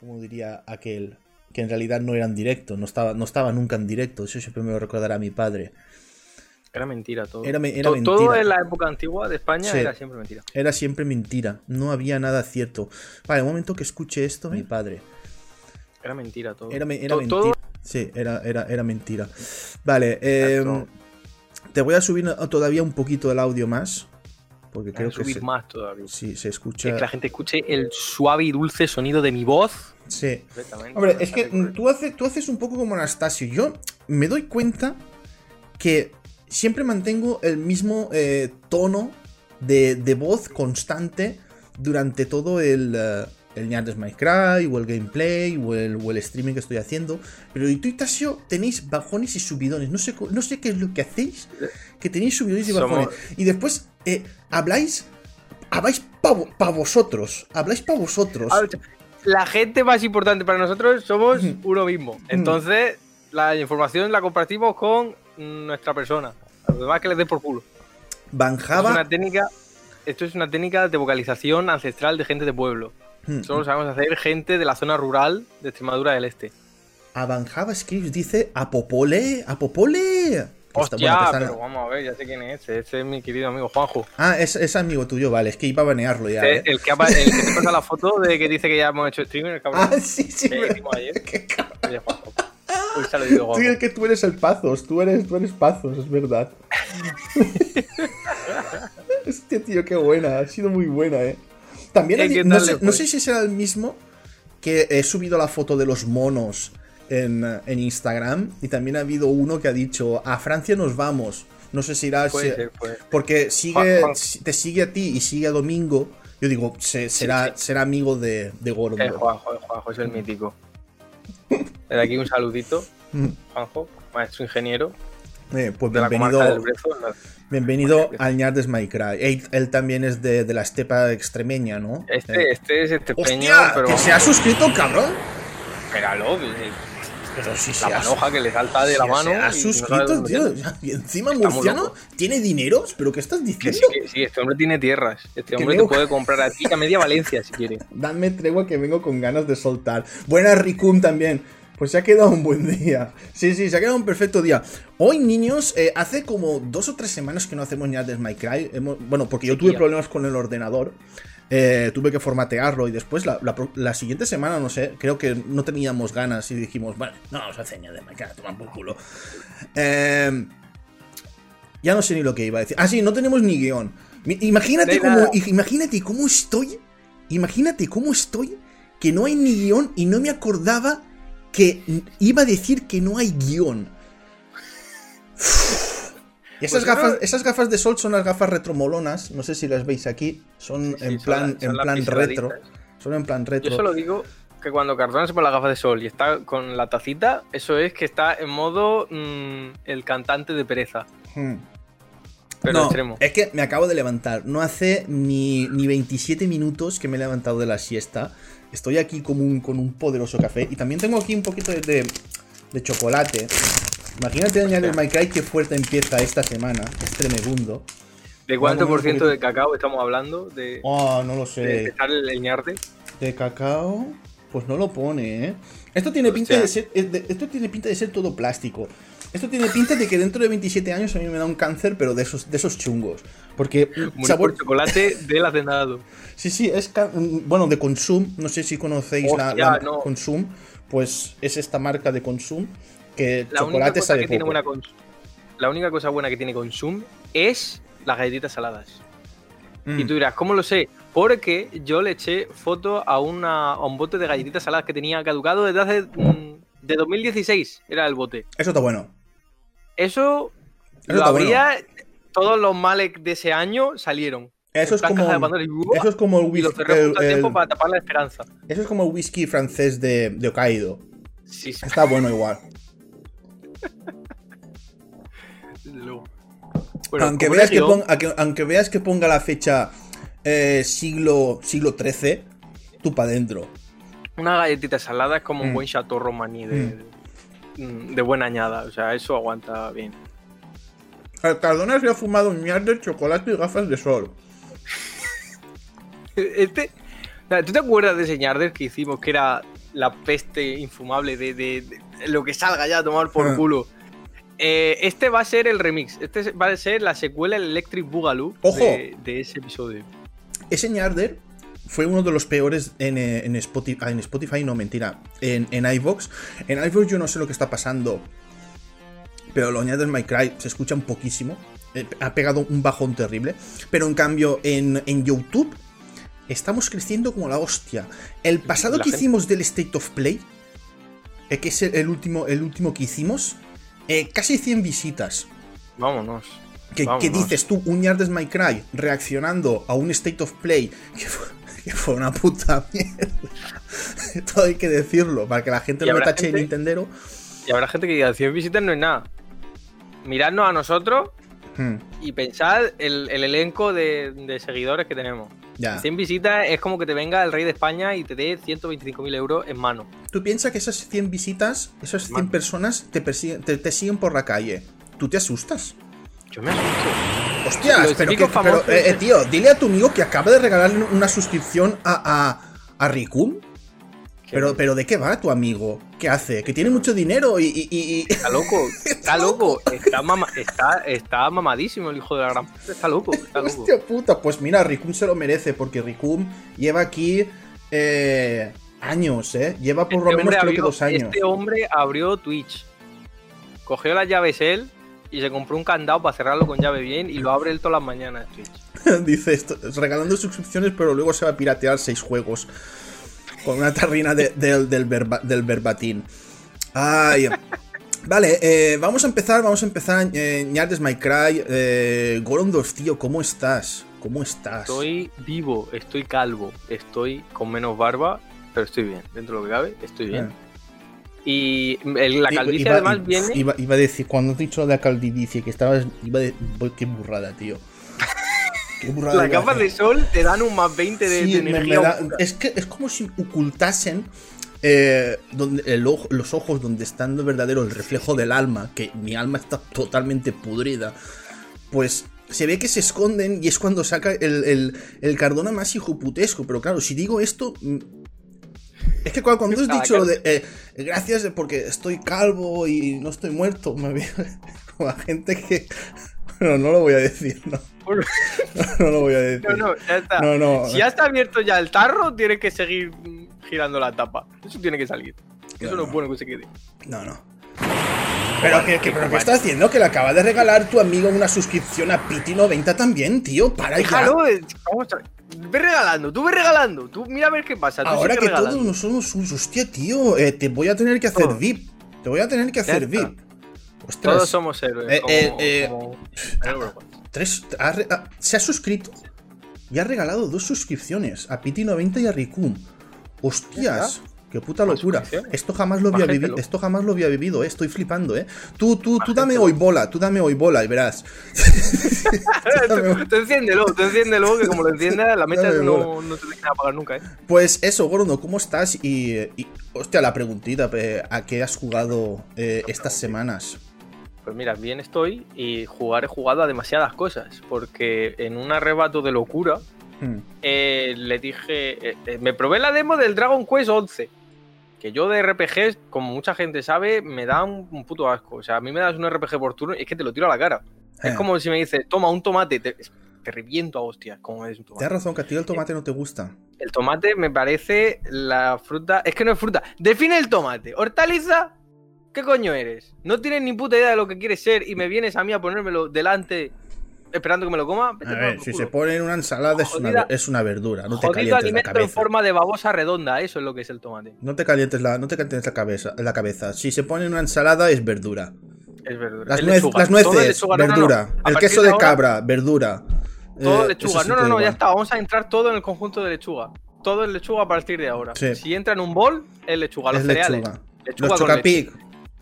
como diría aquel, que en realidad no era en directo, no estaba, no estaba nunca en directo, eso siempre me lo recordará mi padre. Era mentira todo. Era, era To- mentira. Todo en la época antigua de España Sí. era siempre mentira. Era siempre mentira, no había nada cierto. Vale, un momento que escuche esto, mi padre. Era mentira todo. Era, mentira. todo- Sí, era, era, era mentira. Vale, eh, Exacto. te voy a subir todavía un poquito el audio más. Porque creo que subir se, más todavía. sí, se escucha. que la gente escuche el suave y dulce sonido de mi voz. Sí. Hombre, es que tú, haces, tú haces un poco como Anastasio. Yo me doy cuenta que siempre mantengo el mismo eh, tono de, de voz constante durante todo el, eh, el Ñates My Cry, o el gameplay, o el, o el streaming que estoy haciendo. Pero y Tasio tenéis bajones y subidones. No sé, no sé qué es lo que hacéis, que tenéis subidones y Somos- bajones. Y después eh, habláis, habláis para vosotros. Habláis para vosotros. La gente más importante para nosotros somos uno mismo. Entonces, la información la compartimos con nuestra persona. A los demás que les den por culo. Esto es una técnica. Esto es una técnica de vocalización ancestral de gente de pueblo. Hmm. Solo sabemos hacer gente de la zona rural de Extremadura del Este. A Van JavaScript dice Apopole, Apopole. Está- Hostia, bueno, pero vamos a ver, ya sé quién es ese. Es mi querido amigo Juanjo. Ah, es, es amigo tuyo, vale, es que iba a banearlo ya. ¿eh? el, que, el te pasa la foto de que dice que ya hemos hecho streaming, el cabrón. Ah, sí, sí. que me- hicimos ayer. qué. Oye, Juanjo. Uy, se lo digo, Sí, es que tú eres el Pazos, tú eres, tú eres Pazos, es verdad. Hostia, tío, qué buena, ha sido muy buena, eh. También, ha di- ¿qué no, sé, no sé si será el mismo que he subido la foto de los monos en, en Instagram y también ha habido uno que ha dicho, a Francia nos vamos. No sé si irá... Puede si- ser, puede. Porque sigue, Juan- Juan- si- te sigue a ti y sigue a Domingo. Yo digo, se- será, sí. será amigo de, de Gordo. Eh, Juanjo, eh, Juanjo es el mítico. Desde aquí un saludito, Mm. Juanjo, maestro ingeniero Eh, pues de la bienvenido, Brezo. no, bienvenido al Ñardes My Cry. Él, él también es de, de la estepa extremeña, ¿no? Eh, Este, este es este peño, ¡Hostia! pero ¡Que se ha suscrito, cabrón! eh, Pero si la manoja que le salta de la mano. se ha no suscrito, tío. Y encima Está Murciano tiene dineros. ¿Pero qué estás Que diciendo? sí, que sí, este hombre tiene tierras. Este hombre te puede comprar a ti a media Valencia si quiere. Dame tregua que vengo con ganas de soltar. Buenas, Ricum también. Pues se ha quedado un buen día. Sí, sí, se ha quedado un perfecto día. Hoy, niños, eh, hace como dos o tres semanas que no hacemos ni de My Cry. Hemos- bueno, porque yo tuve problemas con el ordenador. Eh, tuve que formatearlo y después la, la pro- la siguiente semana, no sé, creo que no teníamos ganas y dijimos, bueno, no vamos a hacer ni de My Cry, toman por culo. Eh, ya no sé ni lo que iba a decir. Ah, sí, no tenemos ni guion. Imagínate cómo, imagínate cómo estoy. Imagínate cómo estoy. Que no hay ni guion y no me acordaba que iba a decir que no hay guion. Y esas, Pues yo gafas, no- esas gafas de sol son las gafas retromolonas. No sé si las veis aquí. Son Sí, en son plan, la- son en plan retro. Son en plan Yo retro. solo digo que cuando Cardona se pone las gafas de sol y está con la tacita, eso es que está en modo mm, el cantante de pereza. Hmm. Pero no, extremo. es que me acabo de levantar. No hace ni, ni 27 minutos que me he levantado de la siesta. Estoy aquí como un- con un poderoso café. Y también tengo aquí un poquito de, de- de chocolate. Imagínate añadir Cry que fuerte empieza esta semana. Es tremebundo. ¿De cuánto por ciento de cacao estamos hablando? De, Oh, no lo de sé. empezar el leñarte. De cacao. Pues no lo pone, ¿eh? Esto tiene pinta de ser. de- esto tiene pinta de ser todo plástico. Esto tiene pinta de que dentro de 27 años a mí me da un cáncer, pero de esos, de esos chungos. Porque sabor, por chocolate del hacendado. Sí, sí, es mm, bueno, de Consum, no sé si conocéis la, Hostia, la no. Consum, pues es esta marca de Consum que La única, chocolate cosa sabe que tiene buena la única cosa buena que tiene Consum es las galletitas saladas. Mm. Y tú dirás, ¿cómo lo sé? Porque yo le eché foto a, una, a un bote de galletitas saladas que tenía caducado desde hace. mm, de 2016 era el bote. Eso está bueno. Eso, Eso lo bueno. habría. Todos los males de ese año salieron. Eso es como caja de Pandora y, ¡buah! eso es como el whisky, cerré justo a el- tiempo el- para tapar la esperanza. eso es como el whisky francés de, de Hokkaido. Sí, sí, Está bueno igual. Bueno, aunque, veas que ponga, aunque, aunque veas que ponga la fecha eh, siglo siglo XIII, tú para adentro. Una galletita salada es como Mm. un buen chateau romaní de, mm, de buena añada. O sea, eso aguanta bien. Cardona se ha fumado un mierda de chocolate y gafas de sol. Este. ¿Tú te acuerdas de ese Ñarder que hicimos que era la peste infumable de, de- de lo que salga ya a tomar por Ah. culo. Eh, este va a ser el remix. Este va a ser la secuela el Electric Boogaloo ¡Ojo! De, de ese episodio. Ese Ñarder fue uno de los peores en, eh, en Spotify. ah, En Spotify, no, mentira. En, en iVoox. En iVoox yo no sé lo que está pasando. Pero lo Ñarder My Cry se escuchan poquísimo. Eh, ha pegado un bajón terrible. Pero en cambio, en, en YouTube. Estamos creciendo como la hostia. El pasado que gente- hicimos del State of Play. eh, que es el, el último, el último que hicimos. eh, casi 100 visitas. Vámonos. ¿Qué, Vámonos. qué dices tú? Un Yard My Cry reaccionando a un State of Play que fue, que fue una puta mierda. Todo hay que decirlo, para que la gente no me habrá tache de gente- Nintendero. Y habrá gente que diga, 100 visitas no es nada. Miradnos a nosotros Hmm, y pensad el, el elenco de, de seguidores que tenemos. ya. 100 visitas es como que te venga el rey de España y te dé 125.000 euros en mano. Tú piensas que esas 100 visitas, esas 100 Man. personas te, persiguen- te, te siguen por la calle. ¿Tú te asustas? Yo me asusto. Hostias, Los pero, que, pero, eh, eh, tío, dile a tu amigo que acaba de regalarle una suscripción a, a, a Rikun. Pero, pero ¿de qué va tu amigo? ¿Qué hace? Que tiene mucho dinero y- y- y, y, Está loco, está loco, está, mama- está, está mamadísimo el hijo de la gran puta. Está loco, está loco. Hostia puta, pues mira, Rikun se lo merece, porque Rikun lleva aquí eh, años, ¿eh? Lleva por lo Este menos creo que dos años. Este hombre abrió Twitch, cogió las llaves él y se compró un candado para cerrarlo con llave bien y lo abre él todas las mañanas Twitch. Dice esto, regalando suscripciones, pero luego se va a piratear seis juegos. Con una tarrina de- del- del, verba- del verbatín. Ay. Vale, eh, vamos a empezar, vamos a empezar. Eh, Ñardes My Cry. Eh, Gorondos, tío, ¿cómo estás? ¿Cómo estás? Estoy vivo, estoy calvo, estoy con menos barba, pero estoy bien. Dentro de lo que cabe, estoy bien. Y la Iba- calvicie iba- además iba- viene. Iba, iba a decir, cuando has dicho de la calvicie, que estabas. Iba de, voy, qué burrada, tío. Qué burrada. Las a gafas de sol te dan un más 20 de, Sí, de energía. me da- oscura. es que es como si ocultasen eh, donde el ojo- los ojos donde está lo verdadero el reflejo del alma, que mi alma está totalmente pudrida. Pues se ve que se esconden y es cuando saca el, el, el Cardona más hijoputesco. Pero claro, si digo esto. Es que cuando, cuando has dicho lo de eh, gracias porque estoy calvo y no estoy muerto, me veo como a gente que. Bueno, no lo voy a decir, no. No lo voy a decir. No, no, ya está. No, no. Si ya está abierto ya el tarro, tiene que seguir girando la tapa. Eso tiene que salir. Eso No, no, no. es bueno que se quede. No, no. Pero que, que- pero ¿qué estás haciendo? Que le acaba de regalar tu amigo una suscripción a Piti90 también, tío. Para ya. Déjalo, eh, vamos a Ve regalando, tú ve regalando. Tú mira a ver qué pasa. Tú Ahora que todos no somos sus. Hostia, tío. eh, te voy a tener que hacer. VIP. Te voy a tener que hacer está. VIP. Ostras. Todos somos héroes. Eh, como- como- tres- ha se ha suscrito y ha regalado dos suscripciones a Piti90 y a Rikun. Hostias. Qué puta locura. Esto jamás lo había vivido. Esto jamás lo había vivido, eh. Estoy flipando, eh. Tú, tú, tú dame hoy bola, tú dame hoy bola y verás. tú, tú enciéndelo, tú enciéndelo, que como lo enciendas, la mecha no, no te deja apagar nunca, ¿eh? Pues eso, Gordo, ¿cómo estás? Y, y, hostia, la preguntita, eh, ¿a qué has jugado eh, estas semanas? Pues mira, bien estoy y jugar he jugado a demasiadas cosas, porque en un arrebato de locura Hmm. eh, le dije, eh, eh, me probé la demo del Dragon Quest 11, que yo de RPGs, como mucha gente sabe, me da un, un puto asco. O sea, a mí me das un RPG por turno y es que te lo tiro a la cara. Es Eh, como si me dices, toma un tomate, te, te reviento a hostias, como es un tomate. Tienes razón, que a ti el tomate no te gusta. El tomate me parece la fruta. Es que no es fruta. Define el tomate. ¿Hortaliza? ¿Qué coño eres? No tienes ni puta idea de lo que quieres ser y me vienes a mí a ponérmelo delante esperando que me lo coma. A ver, si culo. se pone en una ensalada es una, es una verdura, no te calientes la alimento en cabeza. forma de babosa redonda. Eso es lo que es el tomate. No te calientes la, no te calientes la cabeza, la cabeza. Si se pone en una ensalada es verdura. Es verdura. Las, nuez- lechuga. las nueces, lechuga. No, no, no. verdura. El queso de ahora, cabra, verdura. Todo Eh, lechuga. No, no, no, ya está. Vamos a entrar todo en el conjunto de lechuga. Todo es lechuga a partir de ahora. Sí. Si entra en un bol, es lechuga. Los Es cereales. lechuga. Lechuga Los chocapic,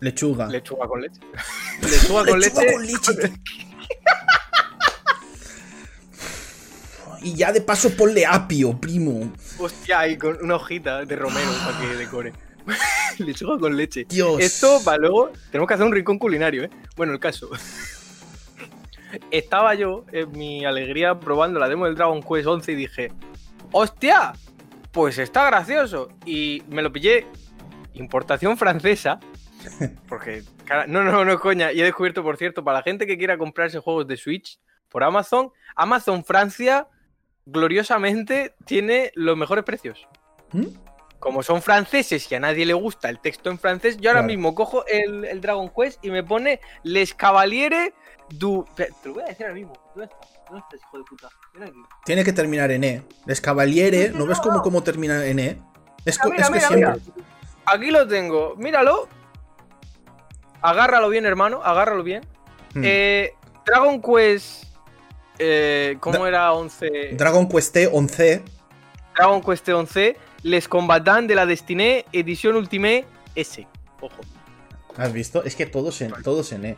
lechuga. Lechuga con leche. lechuga con Lechuga leche. con leche. Y ya de paso ponle apio, primo. Hostia, y con una hojita de romero para que decore. Lechuga con leche. Dios. Esto para luego. Tenemos que hacer un rincón culinario, ¿eh? Bueno, el caso. Estaba yo en mi alegría probando la demo del Dragon Quest 11 y dije: ¡Hostia! pues está gracioso. Y me lo pillé, importación francesa. Porque, cara, no, no, no, coña. Y he descubierto, por cierto, para la gente que quiera comprarse juegos de Switch por Amazon, Amazon Francia gloriosamente tiene los mejores precios. ¿Mm? Como son franceses y a nadie le gusta el texto en francés, yo ahora Claro. mismo cojo el, el Dragon Quest y me pone Les Cavaliere du. Te lo voy a decir ahora mismo. ¿Dónde está? ¿Dónde estás, hijo de puta? Ven aquí. Tiene que terminar en E. Es Cavaliere, ¿no ves cómo, cómo termina en E? Es, Mira, es que mira, siempre. Aquí lo tengo. Míralo. Agárralo bien, hermano. Agárralo bien. Hmm. Eh, Dragon Quest. Eh, ¿Cómo Da- era 11? Dragon Quest 11. Dragon Quest 11. Les Combatants de la Destinée, edición Ultimate S. Ojo. ¿Has visto? Es que todos en, todos en E.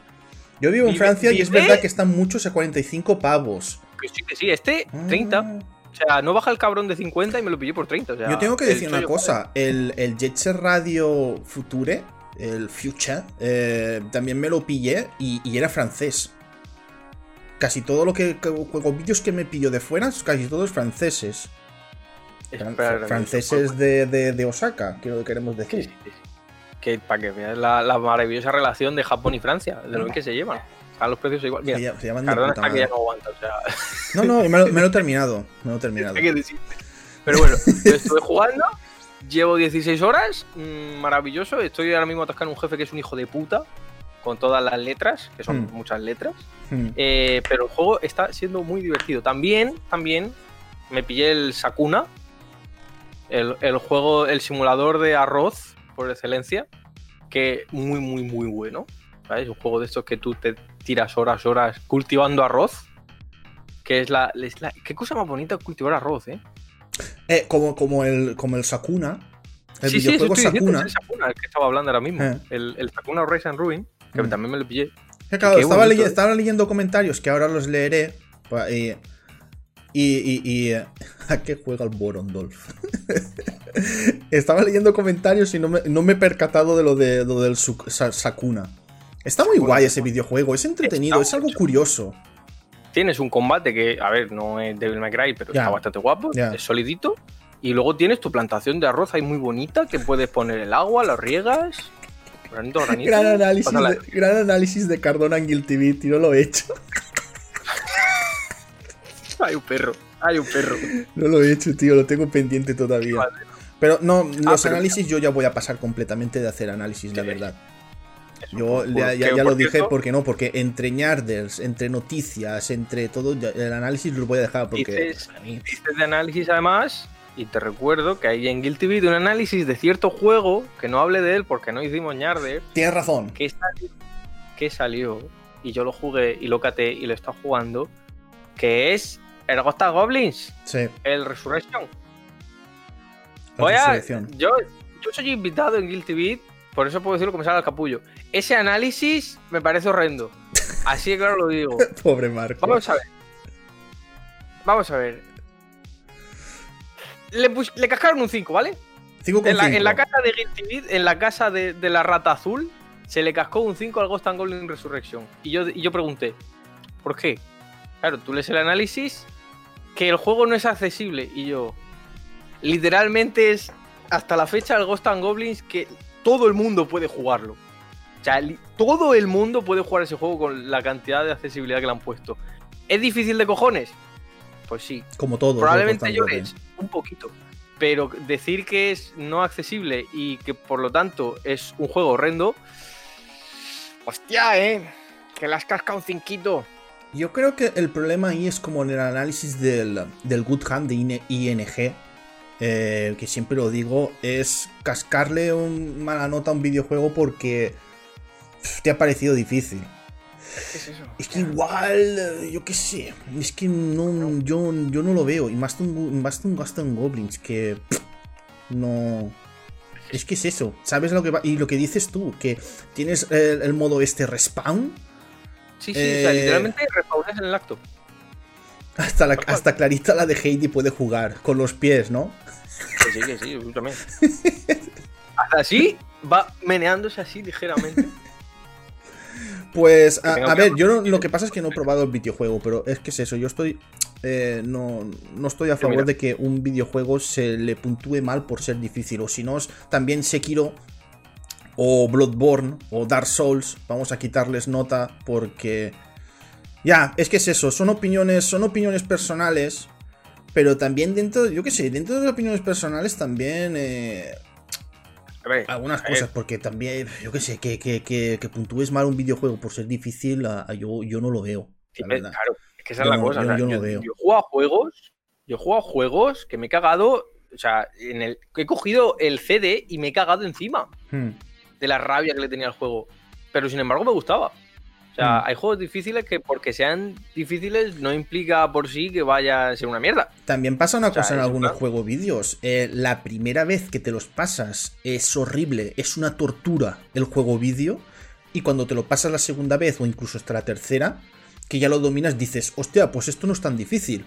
Yo vivo en Francia y es verdad que están muchos a 45 pavos. Que sí, que sí. Este, 30. Ah. O sea, no baja el cabrón de 50 y me lo pillé por 30. o sea, Yo tengo que decir una cosa. El, el Jet Set Radio Future, el Future, eh, también me lo pillé y, y era francés. Casi todo lo que. que- Los vídeos que me pillo de fuera, casi todos franceses. Fran- franceses de, de- de Osaka, quiero, queremos Sí, decir. sí, sí. Que para que veas la, la maravillosa relación de Japón y Francia, de lo que se llevan. Están los precios igual. Mira, Se, lla- se llaman de puta que ya no aguanta, o sea, No, no, me lo, me lo he terminado. Me lo he terminado. que. Pero bueno, yo estuve jugando, llevo 16 horas, mm, maravilloso. Estoy ahora mismo atascando un jefe que es un hijo de puta, con todas las letras, que son Hmm. muchas letras. Hmm. Eh, pero el juego está siendo muy divertido. También, también me pillé el Sakuna, el, el juego, el simulador de arroz por excelencia, que muy, muy, muy bueno. ¿Sabes? Un juego de estos que tú te tiras horas, horas cultivando arroz. Que es la, es la- Qué cosa más bonita cultivar arroz, ¿eh? Eh, como, como, el, como el Sakuna. El sí, sí, eso videojuego diciendo, Sakuna. es el Sakuna, el que estaba hablando ahora mismo. Eh. El, el Sakuna Rise and Ruin, que Mm. también me lo pillé. Que claro, estaba, bonito, leye- estaba leyendo comentarios que ahora los leeré. Y. Y. y, y, ¿A qué juega el Borondolf? estaba leyendo comentarios y no me, no me he percatado de lo, de, lo del Sakuna. Está muy guay ese videojuego, es entretenido, es algo mucho. curioso. tienes un combate que, a ver, no es Devil May Cry, pero está bastante guapo, es solidito. Y luego tienes tu plantación de arroz ahí muy bonita, que puedes poner el agua, lo riegas, granito a granito. Gran análisis, de, gran análisis de Cardona en Guilty Beat, y no lo he hecho. Hay un perro, hay un perro. No lo he hecho, tío, lo tengo pendiente todavía. Vale. Pero no, los pero- análisis yo ya voy a pasar completamente de hacer análisis, la verdad. Eso, Yo ya, lo dije, cierto, ¿por qué no? Porque entre ñarders, entre noticias, entre todo, el análisis lo voy a dejar porque... Dices- mí- Dices de análisis además, y te recuerdo que hay en Guilty Beat un análisis de cierto juego, que no hable de él porque no hicimos ñarder, Tienes razón. que salió, que salió y yo lo jugué y lo caté y lo está jugando, que es el Ghost of Goblins, Sí. el Resurrection. la Voy a- yo, yo soy invitado en Guilty Beat, por eso puedo decirlo que me sale al capullo. Ese análisis me parece horrendo. Así de claro lo digo. Pobre Marco. Vamos a ver. Vamos a ver. Le, cascaron un 5, ¿vale? En la, en cinco. la casa de Guilty Beat, en la casa de, de la rata azul, se le cascó un 5 al Ghost and Goblin Resurrection. Y yo, y yo pregunté, ¿por qué? Claro, tú lees el análisis que el juego no es accesible. Y yo, literalmente es hasta la fecha el Ghost and Goblins que todo el mundo puede jugarlo. O sea, todo el mundo puede jugar ese juego con la cantidad de accesibilidad que le han puesto. ¿Es difícil de cojones? Pues sí. Como todo. Probablemente llores un poquito. Pero decir que es no accesible y que por lo tanto es un juego horrendo. Hostia, eh. Que le has cascado un cinquito. Yo creo que el problema ahí es como en el análisis del, del Good Hand de IN- ING, eh, que siempre lo digo, es cascarle un mala nota a un videojuego porque te ha parecido difícil. ¿Qué es eso? Es que igual, eh, yo qué sé, es que no, yo, yo no lo veo. Y más un, más un Ghost and Goblins que pff, no... Es que es eso, ¿sabes lo que va? Y lo que dices tú, que tienes el, el modo este respawn, Sí, sí, o sea, Eh, literalmente respawnes en el acto. hasta, la, hasta Clarita la de Heidi puede jugar con los pies, ¿no? Que sí, que sí, yo también. Hasta así va meneándose así ligeramente. Pues, a, ver, yo no- lo que pasa es que no he probado el videojuego, pero es que es eso, yo estoy eh, no, no estoy a favor de que un videojuego se le puntúe mal por ser difícil. O si no, también Sekiro o Bloodborne o Dark Souls, vamos a quitarles nota porque... Ya, es que es eso, son opiniones, son opiniones personales, pero también dentro, yo qué sé, dentro de las opiniones personales también... Eh, algunas cosas, porque también, yo qué sé, que, que, que, puntúes mal un videojuego por ser difícil, yo, yo no lo veo. claro, es que esa es la cosa. Yo, yo, veo. yo, juego a juegos, yo juego a juegos que me he cagado, o sea, en el, he cogido el CD y me he cagado encima hmm. de la rabia que le tenía al juego. Pero sin embargo me gustaba. O sea, mm. hay juegos difíciles que porque sean difíciles no implica por sí que vaya a ser una mierda. También pasa una cosa en algunos juegos vídeos. Eh, la primera vez que te los pasas es horrible, es una tortura el juego vídeo. Y cuando te lo pasas la segunda vez o incluso hasta la tercera, que ya lo dominas, dices, hostia, pues esto no es tan difícil.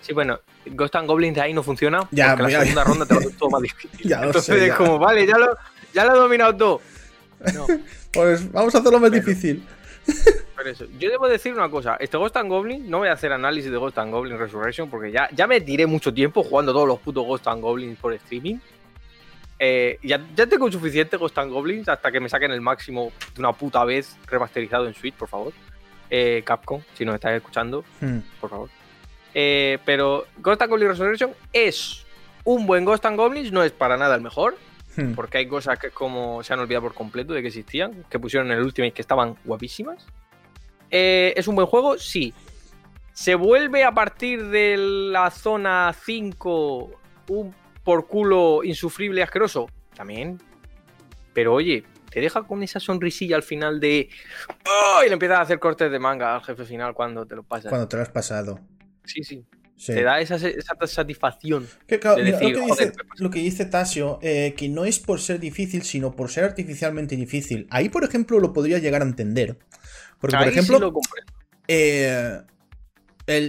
Sí, bueno, Ghost and Goblins de ahí no funciona. Ya, porque la segunda ronda te lo haces todo más difícil. Entonces es como, vale, ya lo, ya lo he dominado todo. pues vamos a hacerlo más difícil. Yo debo decir una cosa, este Ghost and Goblin, no voy a hacer análisis de Ghost and Goblin Resurrection porque ya, ya me tiré mucho tiempo jugando todos los putos Ghost and Goblins por streaming. Eh, ya, ya, tengo suficiente Ghost and Goblins hasta que me saquen el máximo de una puta vez remasterizado en Switch, por favor. Eh, Capcom, si nos estáis escuchando, hmm. por favor. Eh, pero Ghost and Goblin Resurrection es un buen Ghost and Goblins, no es para nada el mejor. Hmm. Porque hay cosas que como se han olvidado por completo de que existían, que pusieron en el Ultimate que estaban guapísimas. Eh, ¿Es un buen juego? Sí. ¿Se vuelve a partir de la zona 5 un por culo insufrible y asqueroso? También. Pero oye, te deja con esa sonrisilla al final de. ¡Oh! Y le empiezas a hacer cortes de manga al jefe final cuando te lo pasas. Cuando te lo has pasado. Sí, sí. Te da esa, satisfacción. lo, que dice, Tasio, eh, que no es por ser difícil, sino por ser artificialmente difícil. Ahí, por ejemplo, lo podría llegar a entender. Porque, por ejemplo, eh,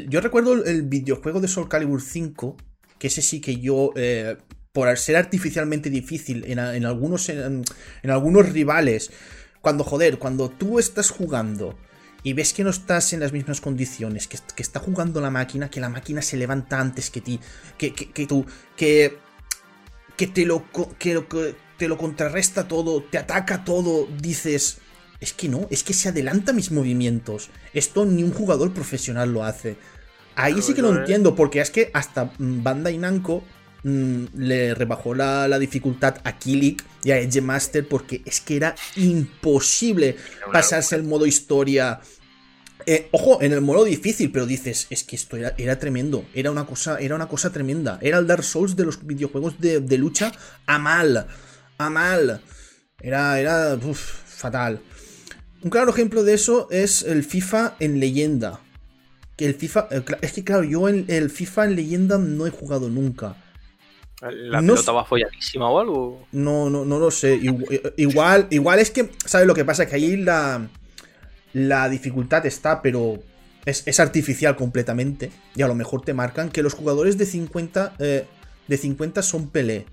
yo recuerdo el videojuego de Soul Calibur 5, que ese sí que yo, eh, por ser artificialmente difícil en, algunos, en, algunos rivales, cuando, joder, cuando tú estás jugando y ves que no estás en las mismas condiciones, que, está jugando la máquina, que la máquina se levanta antes que ti, que, que, tú, que, que, te lo, que, te lo contrarresta todo, te ataca todo, dices, es que no, es que se adelanta mis movimientos. Esto ni un jugador profesional lo hace. Ahí sí que lo entiendo, porque es que hasta Bandai Namco mm, le rebajó la, dificultad a Kilik y a Edge Master porque es que era imposible pasarse el modo historia eh, ojo, en el modo difícil, pero dices, es que esto era, tremendo, era una, cosa, era una cosa tremenda. Era el Dark Souls de los videojuegos de, lucha a mal, a mal. Era, era fatal. Un claro ejemplo de eso es el FIFA en leyenda. Que el FIFA, eh, es que claro, yo en el FIFA en leyenda no he jugado nunca. ¿La pelota va folladísima o algo? No, no, no lo sé. Igual, igual es que, ¿sabes lo que pasa? Que ahí la la dificultad está, pero es, artificial completamente. Y a lo mejor te marcan que los jugadores de 50, eh, de 50 son Pelé.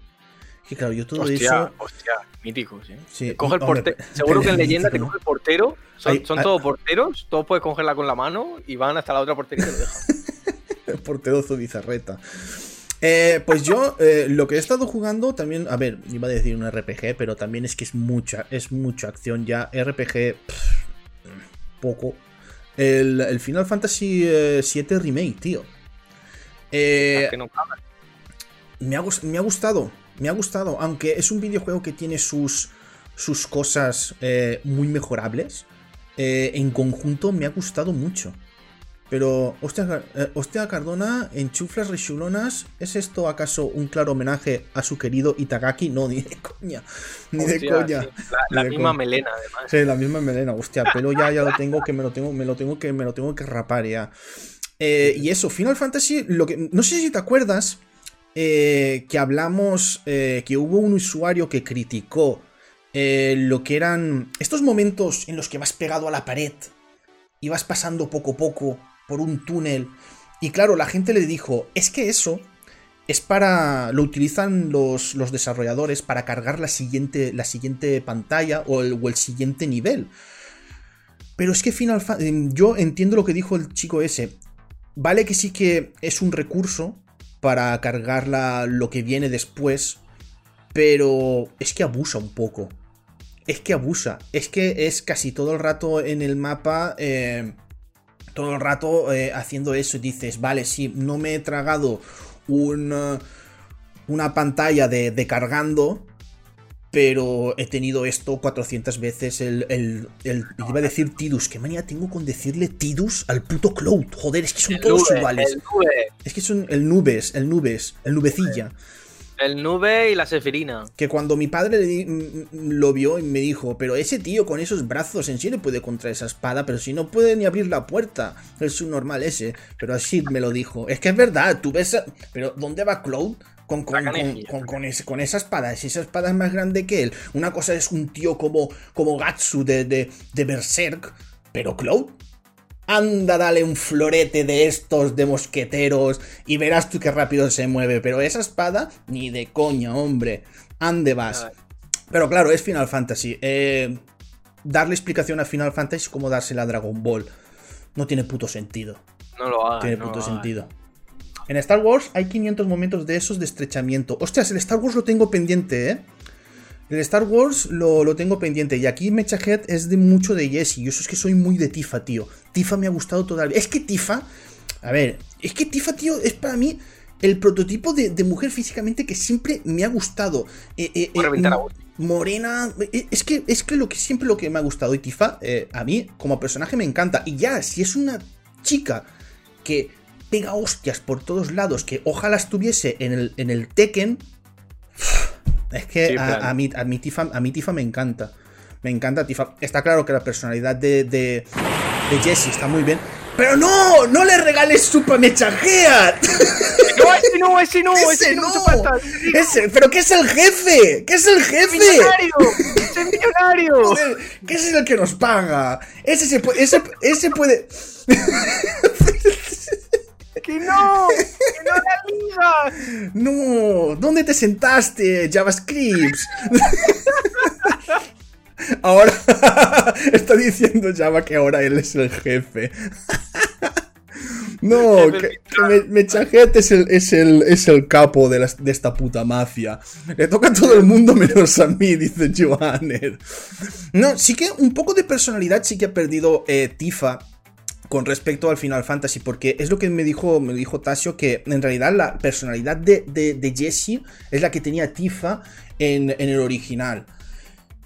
Que claro, yo todo eso. Hostia, míticos, ¿eh? Coge el portero. Seguro que en leyenda te coge el portero. Son, todos porteros, todos puedes cogerla con la mano y van hasta la otra portería y lo dejan. el portero bizarreta. Eh, pues yo eh, lo que he estado jugando también, a ver, iba a decir un RPG, pero también es que es mucha, es mucha acción ya. RPG, poco. El, Final Fantasy VII eh, Remake, tío. Eh, me, ha, me, ha, gustado, me ha gustado, aunque es un videojuego que tiene sus, sus cosas muy mejorables. en conjunto me ha gustado mucho. Pero, hostia, eh, hostia Cardona, en Chuflas Rechulonas, ¿es esto acaso un claro homenaje a su querido Itagaki? No, ni de coña. Ni de coña. la, misma melena, además. Sí, la misma melena, hostia, pero ya, ya lo tengo, que me lo tengo, me lo tengo que, me lo tengo que rapar ya. Eh, y eso, Final Fantasy, lo que. No sé si te acuerdas. Eh, que hablamos. que hubo un usuario que criticó. lo que eran. Estos momentos en los que vas pegado a la pared. Y vas pasando poco a poco por un túnel. Y claro, la gente le dijo, es que eso es para... lo utilizan los, los desarrolladores para cargar la siguiente, la siguiente pantalla o el, o el siguiente nivel. Pero es que Final Fantasy... Yo entiendo lo que dijo el chico ese. vale que sí que es un recurso para cargar la- lo que viene después, pero es que abusa un poco. Es que abusa. Es que es casi todo el rato en el mapa. eh, todo el rato eh, haciendo eso. Y dices, vale, sí, no me he tragado un, eh, una pantalla de, de cargando. Pero he tenido esto 400 veces. El, el, el- iba a decir Tidus. ¿Qué manía tengo con decirle Tidus al puto Cloud? Joder, es que son todos nube, iguales. Es que son el nubes, el nubes, el nubecilla. El nube y la sefirina. Que cuando mi padre le di- lo vio y me dijo, pero ese tío con esos brazos en sí le puede contra esa espada, pero si no puede ni abrir la puerta. Es un normal ese. Pero así me lo dijo. Es que es verdad, tú ves... a- Pero ¿dónde va Cloud? Con, con, con, con- con ese- con esa espada, si esa espada es más grande que él. Una cosa es un tío como, como Gatsu de, de, de Berserk, pero Cloud Anda, dale un florete de estos de mosqueteros y verás tú qué rápido se mueve. Pero esa espada, ni de coña, hombre. Ande vas. Pero claro, es Final Fantasy. Eh, darle explicación a Final Fantasy es como dársela a Dragon Ball. No tiene puto sentido. No lo hagas. Tiene no puto sentido. En Star Wars hay 500 momentos de esos de estrechamiento. Ostras, el Star Wars lo tengo pendiente, ¿eh? El Star Wars lo, lo tengo pendiente. Y aquí Mecha Head es de mucho de Jesse. Yo eso es que soy muy de Tifa, tío. Tifa me ha gustado todavía. Es que Tifa. A ver, es que Tifa, tío, es para mí el prototipo de, de mujer físicamente que siempre me ha gustado. Eh, eh, eh, Gusti. morena. Es que, es que lo que siempre lo que me ha gustado. Y Tifa, eh, a mí, como personaje, me encanta. Y ya, si es una chica que pega hostias por todos lados, que ojalá estuviese en el, en el Tekken. Es que Sí, a, a mí, a, mí Tifa, a mí Tifa me encanta. Me encanta Tifa. Está claro que la personalidad de, de, de Jessie está muy bien. ¡Pero no! ¡No le regales su mechajea! No, ese no, ese no, ese, ¡Ese no. no! falta. ¡Ese! ¡Pero qué es el jefe! ¿Qué es el jefe? ¡Millonario! ¡Ese es millonario! Joder, ¿Qué es el que nos paga? Ese, se puede, ese, ese puede. ¡Que no! ¡Que no la liga! No, ¿dónde te sentaste, JavaScript? ahora está diciendo Java que ahora él es el jefe. No, Jefe que, que me, Mechajete es el, es, el, es el capo de, las- de esta puta mafia. Le toca a todo el mundo menos a mí, dice Johanner. No, sí que un poco de personalidad sí que ha perdido eh, Tifa con respecto al Final Fantasy, porque es lo que me dijo, me dijo Tasio, que en realidad la personalidad de, de, de Jessie es la que tenía Tifa en, en el original.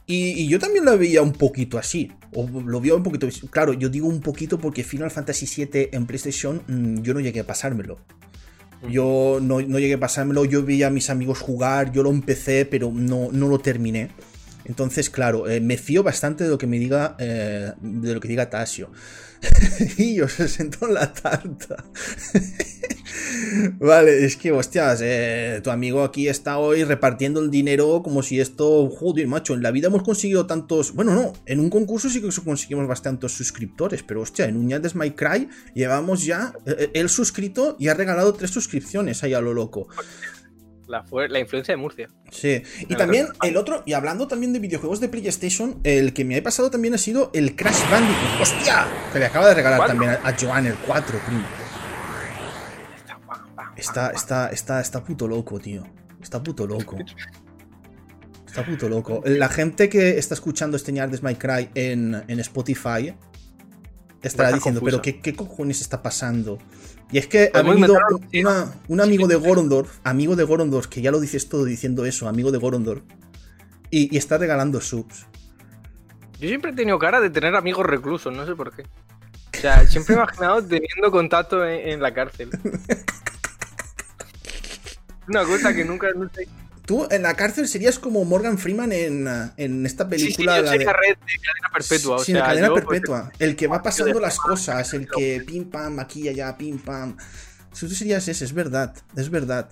Y, y yo también la veía un poquito así. O lo veía un poquito. Claro, yo digo un poquito porque Final Fantasy VII en PlayStation mm, yo no llegué a pasármelo. Yo no, no llegué a pasármelo, yo veía a mis amigos jugar, yo lo empecé, pero no, no lo terminé. Entonces, claro, eh, me fío bastante de lo que me diga, eh, de lo que diga Tasio. y yo se sentó en la tarta. vale, es que, hostias, eh, tu amigo aquí está hoy repartiendo el dinero como si esto, joder, macho, en la vida hemos conseguido tantos, bueno, no, en un concurso sí que conseguimos bastantes suscriptores, pero hostia, en un Yanders My Cry llevamos ya, eh, él suscrito y ha regalado tres suscripciones ahí a lo loco. La, la influencia de Murcia. Sí, y también el otro, y hablando también de videojuegos de PlayStation, el que me ha pasado también ha sido el Crash Bandicoot. ¡Hostia! Que le acaba de regalar ¿Cuál? también a, a Joan el 4, primo. Está Está, está, está, puto loco, tío. Está puto loco. Está puto loco. La gente que está escuchando este Ñardes My Cry en, en Spotify estará Está diciendo, confusa. pero ¿qué, ¿qué cojones está pasando? Y es que ha Podemos venido un, una- amigo de Gorondorf, amigo de Gorondorf, que ya lo dices todo diciendo eso, amigo de Gorondorf, y, y está regalando subs. Yo siempre he tenido cara de tener amigos reclusos, no sé por qué. O sea, siempre he imaginado teniendo contacto en, en la cárcel. Una cosa que nunca. No sé. Tú en la cárcel serías como Morgan Freeman en, uh, en esta Sí, sí, película. la sería de- red de cadena perpetua. O Sí, sea, de cadena yo, pues, perpetua. El que va pasando las cosas, el que pim pam, aquí allá, pim pam. Si tú serías ese, es verdad, es verdad.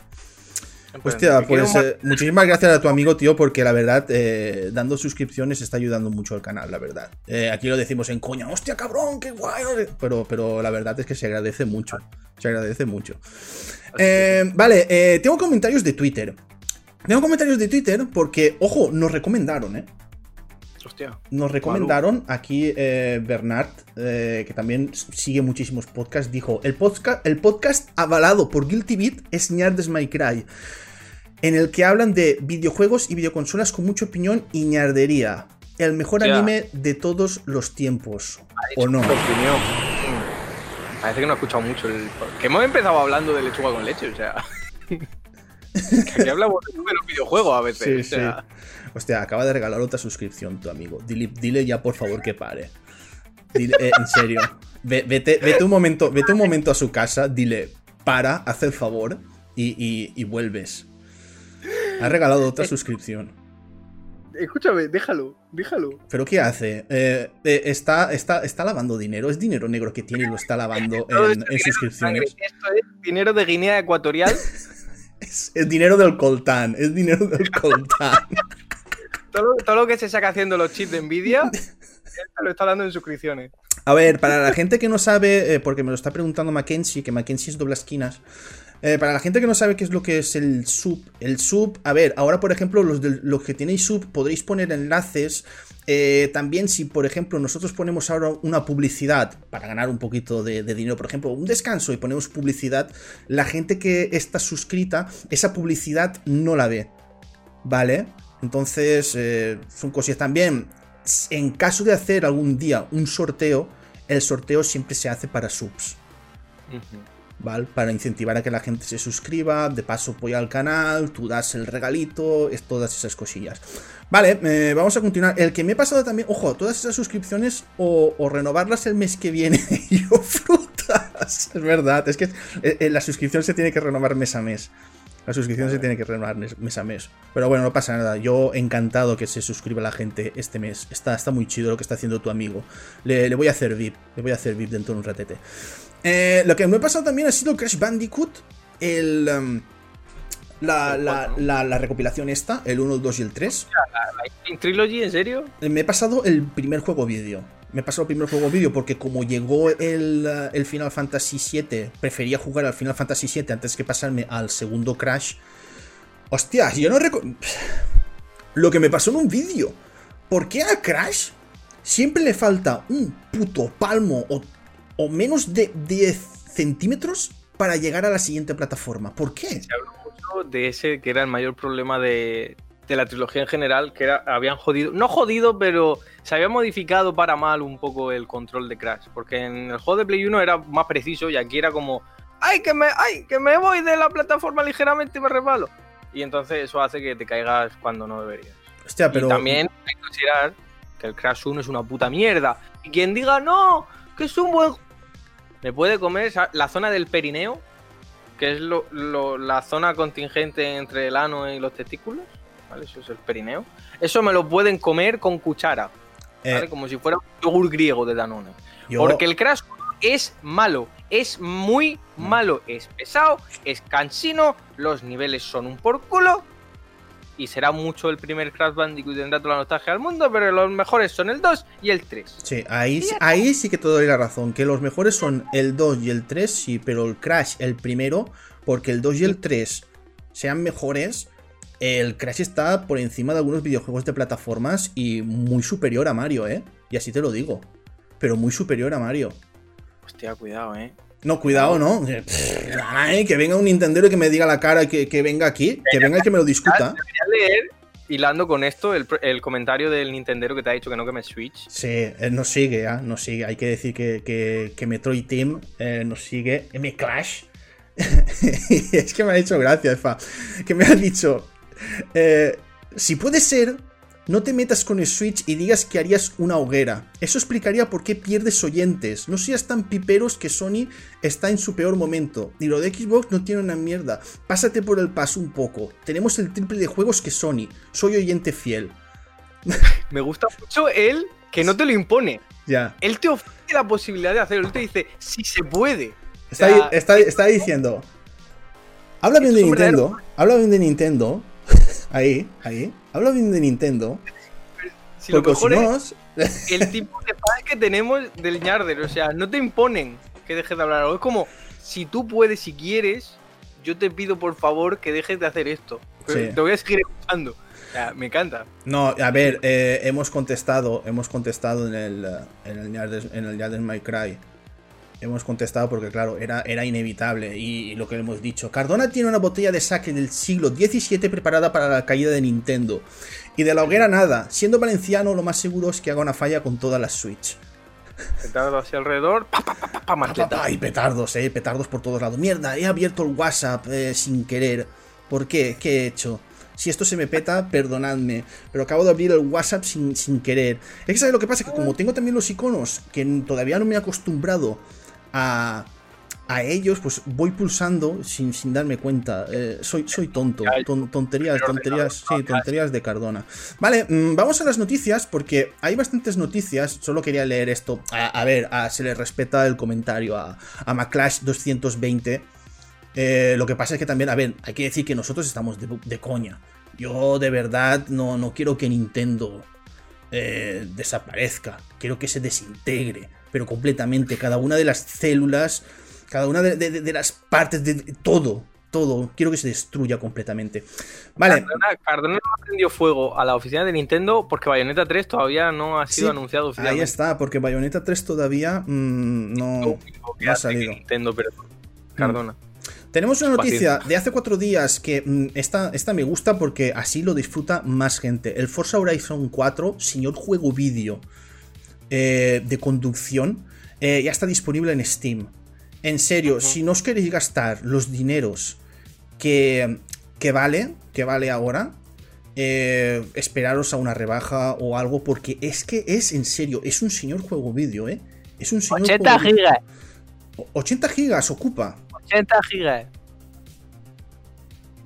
pues, Hostia, pues eh, muchísimas gracias a tu amigo, tío, porque la verdad, eh, dando suscripciones está ayudando mucho al canal, la verdad. Eh, aquí lo decimos en coña, hostia, cabrón, qué guay. Pero, pero la verdad es que se agradece mucho. Se agradece mucho. Vale, tengo comentarios de Twitter. Tengo comentarios de Twitter porque, ojo, nos recomendaron, ¿eh? Hostia. Nos recomendaron aquí eh, Bernard, eh, que también sigue muchísimos podcasts, dijo, el podcast, el podcast avalado por Guilty Beat es Ñardes My Cry, en el que hablan de videojuegos y videoconsolas con mucha opinión y ñardería. El mejor Ya. anime de todos los tiempos. ¿O no? Opinión. Parece que no he escuchado mucho el. Que hemos empezado hablando de lechuga con leche, o sea. que aquí hablamos de los videojuegos a veces. Sí, o sea, Hostia, acaba de regalar otra suscripción tu amigo. Dile, dile ya por favor que pare. Dile, eh, en serio. Ve- vete, vete un momento, vete un momento a su casa, dile, para, haz el favor y, y- y vuelves. Ha regalado otra suscripción. Escúchame, déjalo, déjalo. ¿Pero qué hace? Eh, eh, está, está, está lavando dinero. Es dinero negro que tiene y lo está lavando en, esto en suscripciones. Esto es dinero de Guinea Ecuatorial. Es, es dinero del coltán. Es dinero del coltán. todo, lo, todo lo que se saca haciendo los chips de Nvidia, lo está dando en suscripciones. A ver, para la gente que no sabe, eh, porque me lo está preguntando Mackenzie, que Mackenzie es doble esquinas. eh, para la gente que no sabe qué es lo que es el sub, el sub, a ver, ahora por ejemplo, los, del- los que tenéis sub podréis poner enlaces. Eh, también si, por ejemplo, nosotros ponemos ahora una publicidad para ganar un poquito de, de dinero, por ejemplo, un descanso y ponemos publicidad, la gente que está suscrita, esa publicidad no la ve. ¿Vale? Entonces, eh, son cosillas también. En caso de hacer algún día un sorteo, el sorteo siempre se hace para subs, ¿vale? Para incentivar a que la gente se suscriba, de paso apoya al canal, tú das el regalito, es todas esas cosillas. Vale, eh, vamos a continuar. El que me he pasado también, ojo, todas esas suscripciones o, o renovarlas el mes que viene y yo frutas. Es verdad, es que eh, eh, la suscripción se tiene que renovar mes a mes. La suscripción se tiene que renovar mes mes a mes. Pero bueno, no pasa nada. Yo encantado que se suscriba la gente este mes. Está, está muy chido lo que está haciendo tu amigo. Le, le voy a hacer VIP. Le voy a hacer VIP dentro de un ratete. Eh, lo que me ha pasado también ha sido Crash Bandicoot. El. um, la, la, la- la recopilación esta, el 1, el 2 y el 3. ¿En Trilogy, en serio? Eh, Me he pasado el primer juego vídeo. Me he pasado el primer juego vídeo porque como llegó el, eh, el Final Fantasy VII, prefería jugar al Final Fantasy VII antes que pasarme al segundo Crash. Hostia, yo no recuerdo... Lo que me pasó en un vídeo. ¿Por qué a Crash siempre le falta un puto palmo o, o menos de 10 centímetros para llegar a la siguiente plataforma? ¿Por qué? Se habló de ese que era el mayor problema de, de la trilogía en general, que era, habían jodido, no jodido, pero se había modificado para mal un poco el control de Crash, porque en el juego de Play 1 era más preciso y aquí era como, ¡ay, que me, ay, que me voy de la plataforma ligeramente y me resbalo! Y entonces eso hace que te caigas cuando no deberías. Hostia, pero... Y también hay que considerar que el Crash 1 es una puta mierda. Y quien diga, no, que es un buen... ju-", Me puede comer la zona del perineo, que es lo- lo- la zona contingente entre el ano y los testículos. ¿Vale? Eso es el perineo. Eso me lo pueden comer con cuchara, ¿vale? eh, Como si fuera un yogur griego de Danone. yo- Porque el Crash 1 es malo, es muy malo, es pesado, es cansino, los niveles son un por culo. Y será mucho el primer Crash Bandicoot y tendrá toda la nostalgia del mundo, pero los mejores son el 2 y el 3. Sí, ahí, ahí sí que te doy la razón. Que los mejores son el 2 y el 3, sí, pero el Crash el primero, porque el 2 y el 3 sean mejores, el Crash está por encima de algunos videojuegos de plataformas y muy superior a Mario, ¿eh? Y así te lo digo. Pero muy superior a Mario. Hostia, cuidado, eh. No, cuidado, ¿no? Eh, pff, ay, que venga un Nintendo y que me diga la cara que, que venga aquí, que venga y que me lo discuta. Leer, hilando con esto, el, el comentario del Nintendero que te ha dicho que no que me Switch. Sí, él nos sigue, ¿ah? Nos sigue. Hay que decir que, que, que Metroid Team eh, nos sigue. M Clash. es que me ha hecho gracia, Fa. Que me ha dicho. eh, si puede ser, no te metas con el Switch y digas que harías una hoguera. Eso explicaría por qué pierdes oyentes. No seas tan piperos que Sony está en su peor momento. Y lo de Xbox no tiene una mierda. Pásate por el paso un poco. Tenemos el triple de juegos que Sony. Soy oyente fiel. Me gusta mucho él que no te lo impone. Ya. Él te ofrece la posibilidad de hacerlo. Él te dice, si se puede. Está, O sea, está- está diciendo. Habla bien de Nintendo. Habla bien de Nintendo. Ahí, ahí. Habla bien de Nintendo. Si lo si mejor no. es el tipo de fans que tenemos del ñarder. O sea, no te imponen que dejes de hablar. Es como, si tú puedes, si quieres, yo te pido por favor que dejes de hacer esto. Sí. Te voy a seguir escuchando. me encanta. No, a ver, eh, hemos contestado, hemos contestado en el, eh, en el, Yardes, en el My Cry. Hemos contestado porque, claro, era, era inevitable. Y, lo que hemos dicho. Cardona tiene una botella de saque del siglo XVII preparada para la caída de Nintendo. Y de la hoguera nada. Siendo valenciano, lo más seguro es que haga una falla con todas las Switch. Petardos hacia alrededor, pa, pa, pa, pa, y petardos, eh, petardos por todos lados. Mierda, he abierto el WhatsApp eh, sin querer. ¿Por qué? ¿Qué he hecho? Si esto se me peta, perdonadme. Pero acabo de abrir el WhatsApp sin, sin querer. Es que ¿sabes lo que pasa? Que como tengo también los iconos, que todavía no me he acostumbrado a, a ellos, pues voy pulsando sin, sin darme cuenta. Eh, soy, soy tonto. tonterías, tonterías, sí, tonterías de Cardona. Vale, mm, vamos a las noticias, porque hay bastantes noticias. Solo quería leer esto. A, ver, se le respeta el comentario a, a Maclash220. Eh, lo que pasa es que también, a ver, hay que decir que nosotros estamos de, coña. Yo de verdad no, no quiero que Nintendo eh, desaparezca. Quiero que se desintegre, pero completamente. Cada una de las células, cada una de, las partes de todo, todo. Quiero que se destruya completamente. Vale. Cardona, no prendió fuego a la oficina de Nintendo porque Bayonetta 3 todavía no ha sido anunciado oficialmente. Ahí está, porque Bayonetta 3 todavía mm, no, ha salido. Nintendo, pero Cardona. Tenemos una noticia de hace cuatro días que mm, esta, esta, me gusta porque así lo disfruta más gente. El Forza Horizon 4, señor juego vídeo eh, de conducción, eh, ya está disponible en Steam. En serio, si no os queréis gastar los dineros que, que vale, que vale ahora, eh, esperaros a una rebaja o algo, porque es que es en serio, es un señor juego vídeo, ¿eh? Es un señor 80 gigas. 80 gigas ocupa. 80 gigas.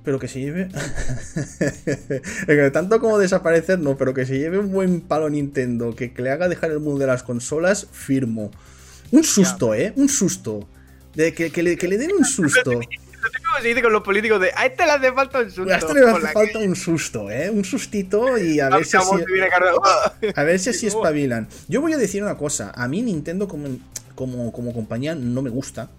Pero que se lleve. Tanto como desaparecer, no, pero que se lleve un buen palo Nintendo, que, le haga dejar el mundo de las consolas, firmo. Un susto, ¿eh? Un susto. De que, le, den un susto. se dice con los políticos de a este le hace falta un susto. A este le hace falta un susto, ¿eh? Un sustito y a ver si así, a ver si así espabilan. Yo voy a decir una cosa, a mí Nintendo como, como, como compañía no me gusta.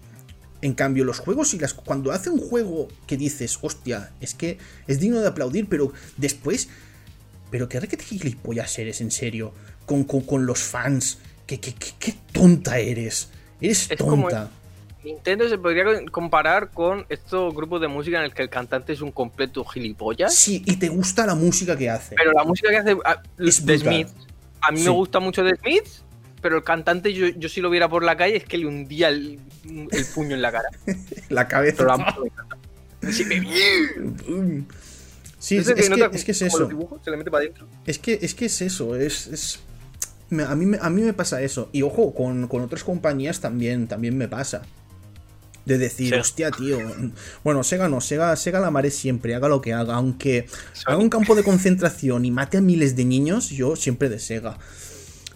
En cambio, los juegos y las. Cuando hace un juego que dices, hostia, es que es digno de aplaudir, pero después. Pero qué requete gilipollas eres, en serio. Con, con, los fans. ¿Qué, qué, qué, tonta eres. Eres tonta. Nintendo se podría comparar con estos grupos de música en el que el cantante es un completo gilipollas. Sí, y te gusta la música que hace. Pero la música que hace ah, es de Smith. A mí me gusta mucho de Smith, pero el cantante, yo, yo, si lo viera por la calle, es que le hundía el, puño en la cara. la cabeza. sí, es, que, es, que, es eso. se le mete para adentro. Es que, es que es eso, es, a, mí, a mí me pasa eso. Y ojo, con, otras compañías también, también me pasa. De decir, hostia, tío. Bueno, Sega no, Sega, Sega la mare siempre, haga lo que haga. Aunque haga un campo de concentración y mate a miles de niños, yo siempre de Sega.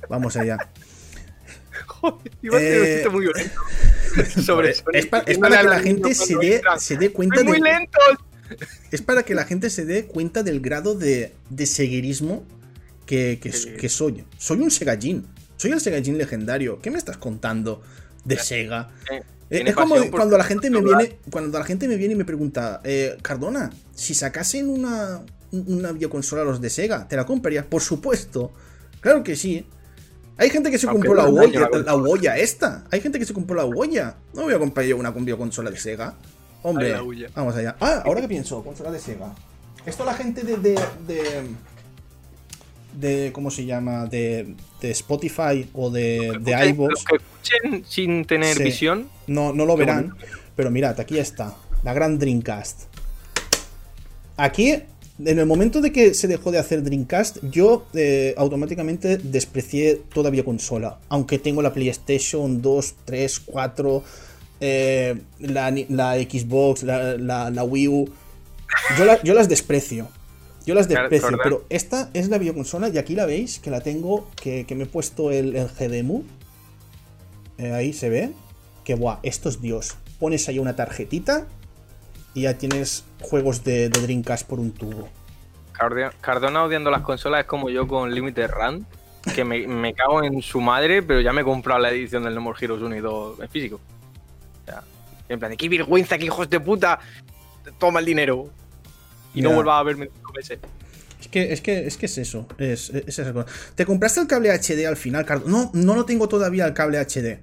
Vamos allá. Iba a eh, muy violento. Sobre Es, para, que la gente se dé, se dé cuenta muy de. Es para que la gente se dé cuenta del grado de, de seguirismo que, que, soy. Soy un Segajin. Soy el Segajin legendario. ¿Qué me estás contando de Sega? Eh, es como cuando la gente me viene. Cuando la gente me viene y me pregunta, eh, Cardona, si sacasen una, una videoconsola a los de Sega, ¿te la comprarías? Por supuesto. Claro que sí. Hay gente que se compró la huella, la huella esta. Hay gente que se compró la huella. No voy a comprar yo una consola de Sega. Hombre, vamos allá. Ah, ahora que pienso, consola de Sega. Esto la gente de, de, de, ¿cómo se llama? De, de Spotify o de, de iVoox. Los que escuchen sin tener visión. No, no lo verán. Pero mirad, aquí está. La gran Dreamcast. Aquí en el momento de que se dejó de hacer Dreamcast, yo eh, automáticamente desprecié toda consola. Aunque tengo la PlayStation 2, 3, 4, la, Xbox, la, Wii U. Yo, las desprecio. Yo las desprecio, pero esta es la videoconsola y aquí la veis, que la tengo, que, me he puesto el, el GDMU. Eh, ahí se ve. Que buah, esto es Dios. Pones ahí una tarjetita y ya tienes juegos de, Dreamcast por un tubo. Cardona odiando las consolas es como yo con Limited Run, que me, cago en su madre, pero ya me he comprado la edición del No More Heroes 1 y 2 en físico. O sea, en plan, qué vergüenza, que hijos de puta, toma el dinero. Y no vuelva a verme cinco meses. Es que, es que, es que es eso. Es, es esa cosa. ¿Te compraste el cable HD al final, Cardo? No, no lo tengo todavía el cable HD.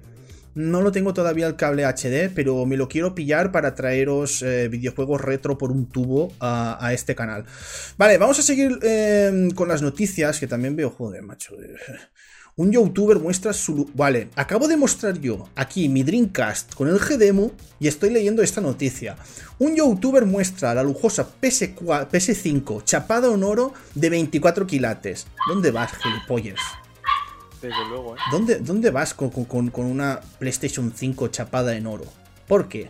No lo tengo todavía el cable HD, pero me lo quiero pillar para traeros eh, videojuegos retro por un tubo a, este canal. Vale, vamos a seguir eh, con las noticias, que también veo, joder, macho. eh, Un youtuber muestra su... Vale, acabo de mostrar yo aquí mi Dreamcast con el GDemo y estoy leyendo esta noticia. Un youtuber muestra la lujosa PS4 PS5 chapada en oro de 24 quilates. ¿Dónde vas, gilipollas? Desde luego, ¿eh? ¿Dónde, dónde vas con, con- una PlayStation 5 chapada en oro? ¿Por qué?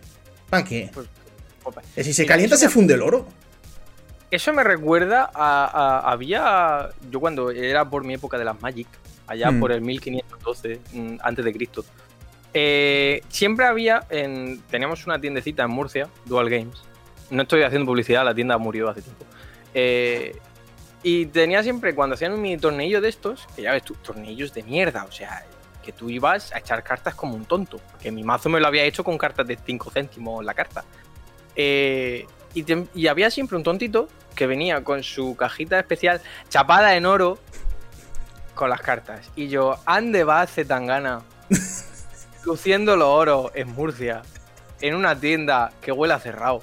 ¿Para qué? Pues, opa. ¿Que si se calienta se funde el oro? Eso me recuerda a, a- Había. Yo cuando era por mi época de las Magic, allá Hmm. por el 1512 mm, antes de Cristo, eh, siempre había. En, teníamos una tiendecita en Murcia, Dual Games. No estoy haciendo publicidad, la tienda murió hace tiempo. Eh, y tenía siempre, cuando hacían un mini tornillo de estos, que ya ves tú, tornillos de mierda, o sea, que tú ibas a echar cartas como un tonto. Que mi mazo me lo había hecho con cartas de 5 céntimos la carta. Eh, y, te- y había siempre un tontito que venía con su cajita especial chapada en oro con las cartas. Y yo, ande va Zetangana, luciendo los oros en Murcia, en una tienda que huele a cerrado.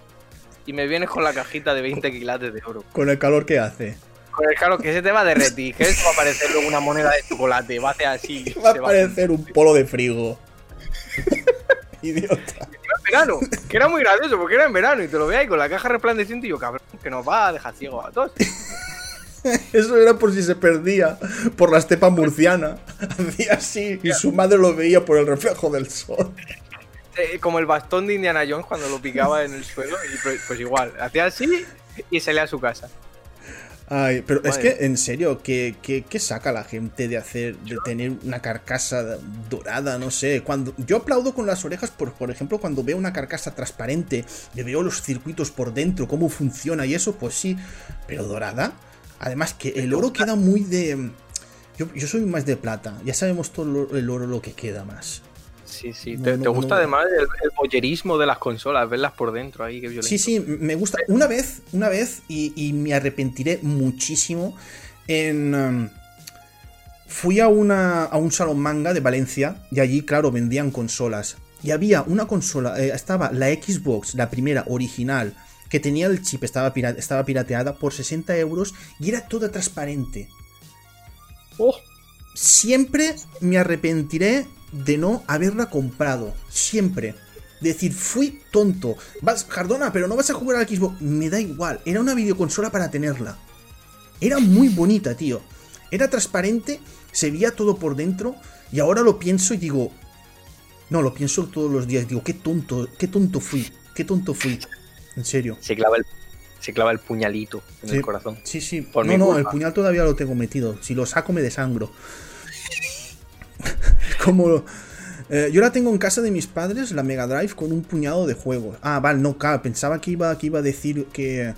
Y me vienes con la cajita de 20 quilates de oro. Con el calor que hace. El claro que se te va a derretir, que eso va a parecer luego una moneda de chocolate, va a hacer así. Va a parecer un polo de frigo. Idiota. en verano, que era muy gracioso porque era en verano y te lo veas ahí con la caja resplandeciente y yo, cabrón, que nos va a dejar ciegos a todos. Eso era por si se perdía por la estepa murciana. Hacía así y su madre lo veía por el reflejo del sol. Eh, como el bastón de Indiana Jones cuando lo picaba en el suelo y pues, pues igual, hacía así y salía a su casa. Ay, pero es que, en serio, ¿qué, qué, qué saca la gente de hacer, de tener una carcasa dorada? No sé. Cuando yo aplaudo con las orejas, por, por ejemplo, cuando veo una carcasa transparente, le veo los circuitos por dentro, cómo funciona y eso, pues sí. Pero dorada. Además que el oro queda muy de. Yo, yo soy más de plata. Ya sabemos todo el oro lo que queda más. Sí, sí. No, ¿Te, no, te gusta no. además el, el boyerismo de las consolas, verlas por dentro ahí, qué violento. Sí, sí, me gusta. Una vez, una vez, y, y me arrepentiré muchísimo. En. um, fui a, una, a un salón manga de Valencia y allí, claro, vendían consolas. Y había una consola, eh, estaba la Xbox, la primera original, que tenía el chip, estaba, estaba pirateada por 60 euros y era toda transparente. Oh, Siempre me arrepentiré de no haberla comprado. Siempre. Decir, fui tonto. Vas, Jardona, pero no vas a jugar al Xbox. Me da igual. Era una videoconsola para tenerla. Era muy bonita, tío. Era transparente, se veía todo por dentro. Y ahora lo pienso y digo. No, lo pienso todos los días. Digo, qué tonto, qué tonto fui. Qué tonto fui. En serio. se clava el, se clava el puñalito en Sí. el corazón. Sí, sí. Por no, no, culpa. el puñal todavía lo tengo metido. Si lo saco me desangro. Como. eh, yo la tengo en casa de mis padres, la Mega Drive, con un puñado de juegos. Ah, vale, no, claro, pensaba que iba, que iba a decir que.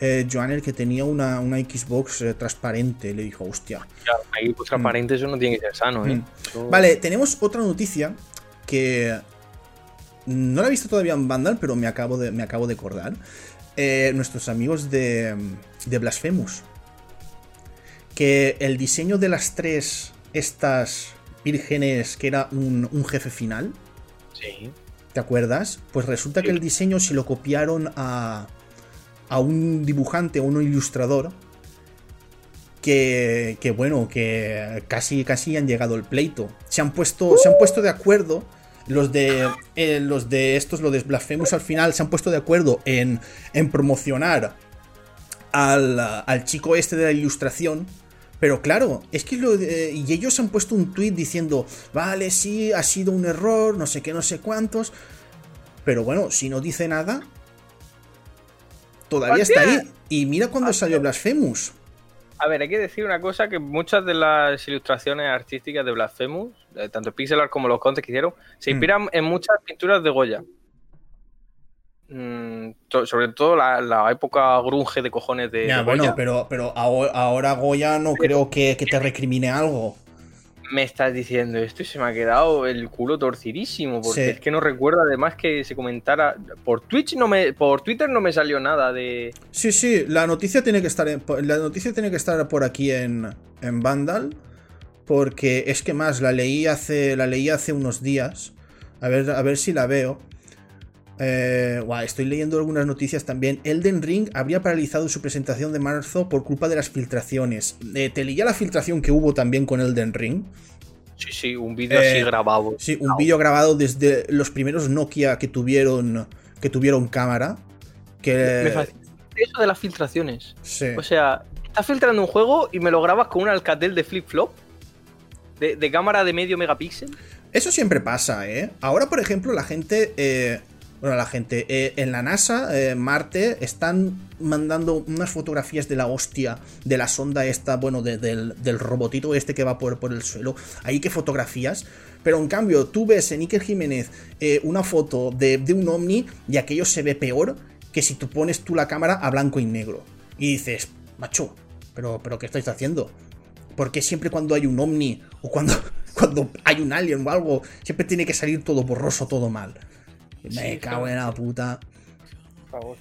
Eh, Joanner que tenía una, una Xbox eh, transparente. Le dijo, hostia. Claro, pues transparente eso no tiene que ser sano, ¿eh? Mm. Eso- Vale, tenemos otra noticia que no la he visto todavía en Vandal, pero me acabo de, me acabo de acordar. Eh, nuestros amigos de, de Blasphemous. Que el diseño de las tres, estas vírgenes, que era un, un jefe final, Sí. ¿te acuerdas? Pues resulta que el diseño se lo copiaron a, a un dibujante, a un ilustrador. Que, que, bueno, que casi, casi han llegado al pleito. Se han puesto, se han puesto de acuerdo. Los de, eh, los de estos, los de Blasphemous al final, se han puesto de acuerdo en, en promocionar al, al chico este de la ilustración. Pero claro, es que lo de- y ellos han puesto un tweet diciendo, vale, sí, ha sido un error, no sé qué, no sé cuántos. Pero bueno, si no dice nada, todavía está ahí. Y mira cuando salió Blasphemous. A ver, hay que decir una cosa, que muchas de las ilustraciones artísticas de Blasphemous, eh, tanto Pixel Art como los contes que hicieron, se Mm. inspiran en muchas pinturas de Goya. Mm, sobre todo la, la época grunge de cojones de, Ya, de bueno, pero, pero ahora, ahora Goya no creo que, que te recrimine algo. Me estás diciendo esto y se me ha quedado el culo torcidísimo, porque Sí. es que no recuerdo además que se comentara. Por Twitch no me. Por Twitter no me salió nada de. Sí, sí, la noticia tiene que estar en, la noticia tiene que estar por aquí en, en Vandal. Porque es que más, la leí hace. La leí hace unos días. A ver, a ver si la veo. Eh, estoy leyendo algunas noticias también. Elden Ring habría paralizado su presentación de marzo por culpa de las filtraciones. Eh, te leía la filtración que hubo también con Elden Ring. Sí, sí, un vídeo Eh, así grabado. Sí, un vídeo grabado desde los primeros Nokia que tuvieron. Que tuvieron cámara. Que. Me fascina eso de las filtraciones. sí. O sea, estás filtrando un juego y me lo grabas con un Alcatel de flip-flop. De, de cámara de medio megapíxel. Eso siempre pasa, ¿eh? Ahora, por ejemplo, la gente. Bueno, la gente. eh, en la NASA, eh, Marte, están mandando unas fotografías de la hostia de la sonda esta, bueno, de- del, del robotito este que va por, por el suelo. Ahí que fotografías. Pero en cambio, tú ves en Iker Jiménez eh, una foto de, de un ovni y aquello se ve peor que si tú pones tú la cámara a blanco y negro. Y dices, macho, pero, pero ¿qué estáis haciendo? Porque siempre cuando hay un ovni o cuando, cuando hay un alien o algo, siempre tiene que salir todo borroso, todo mal. Me cago en la puta. Por favor.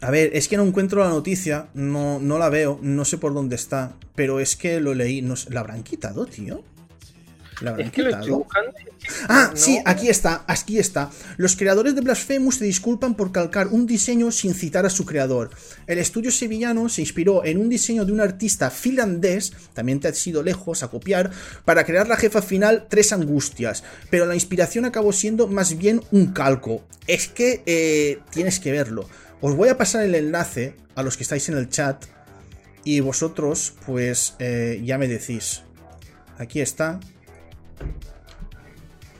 A ver, es que no encuentro la noticia, no, no la veo, no sé por dónde está, pero es que lo leí, no sé, ¿la habrán quitado, tío? ¿La habrán Es que lo estoy quitado? buscando. Ah, No. sí, aquí está, aquí está. Los creadores de Blasphemous se disculpan por calcar un diseño sin citar a su creador. El estudio sevillano se inspiró en un diseño de un artista finlandés, también te ha sido lejos a copiar, para crear la jefa final Tres Angustias, pero la inspiración acabó siendo más bien un calco. Es que eh, tienes que verlo. Os voy a pasar el enlace a los que estáis en el chat y vosotros, pues, eh, ya me decís. Aquí está.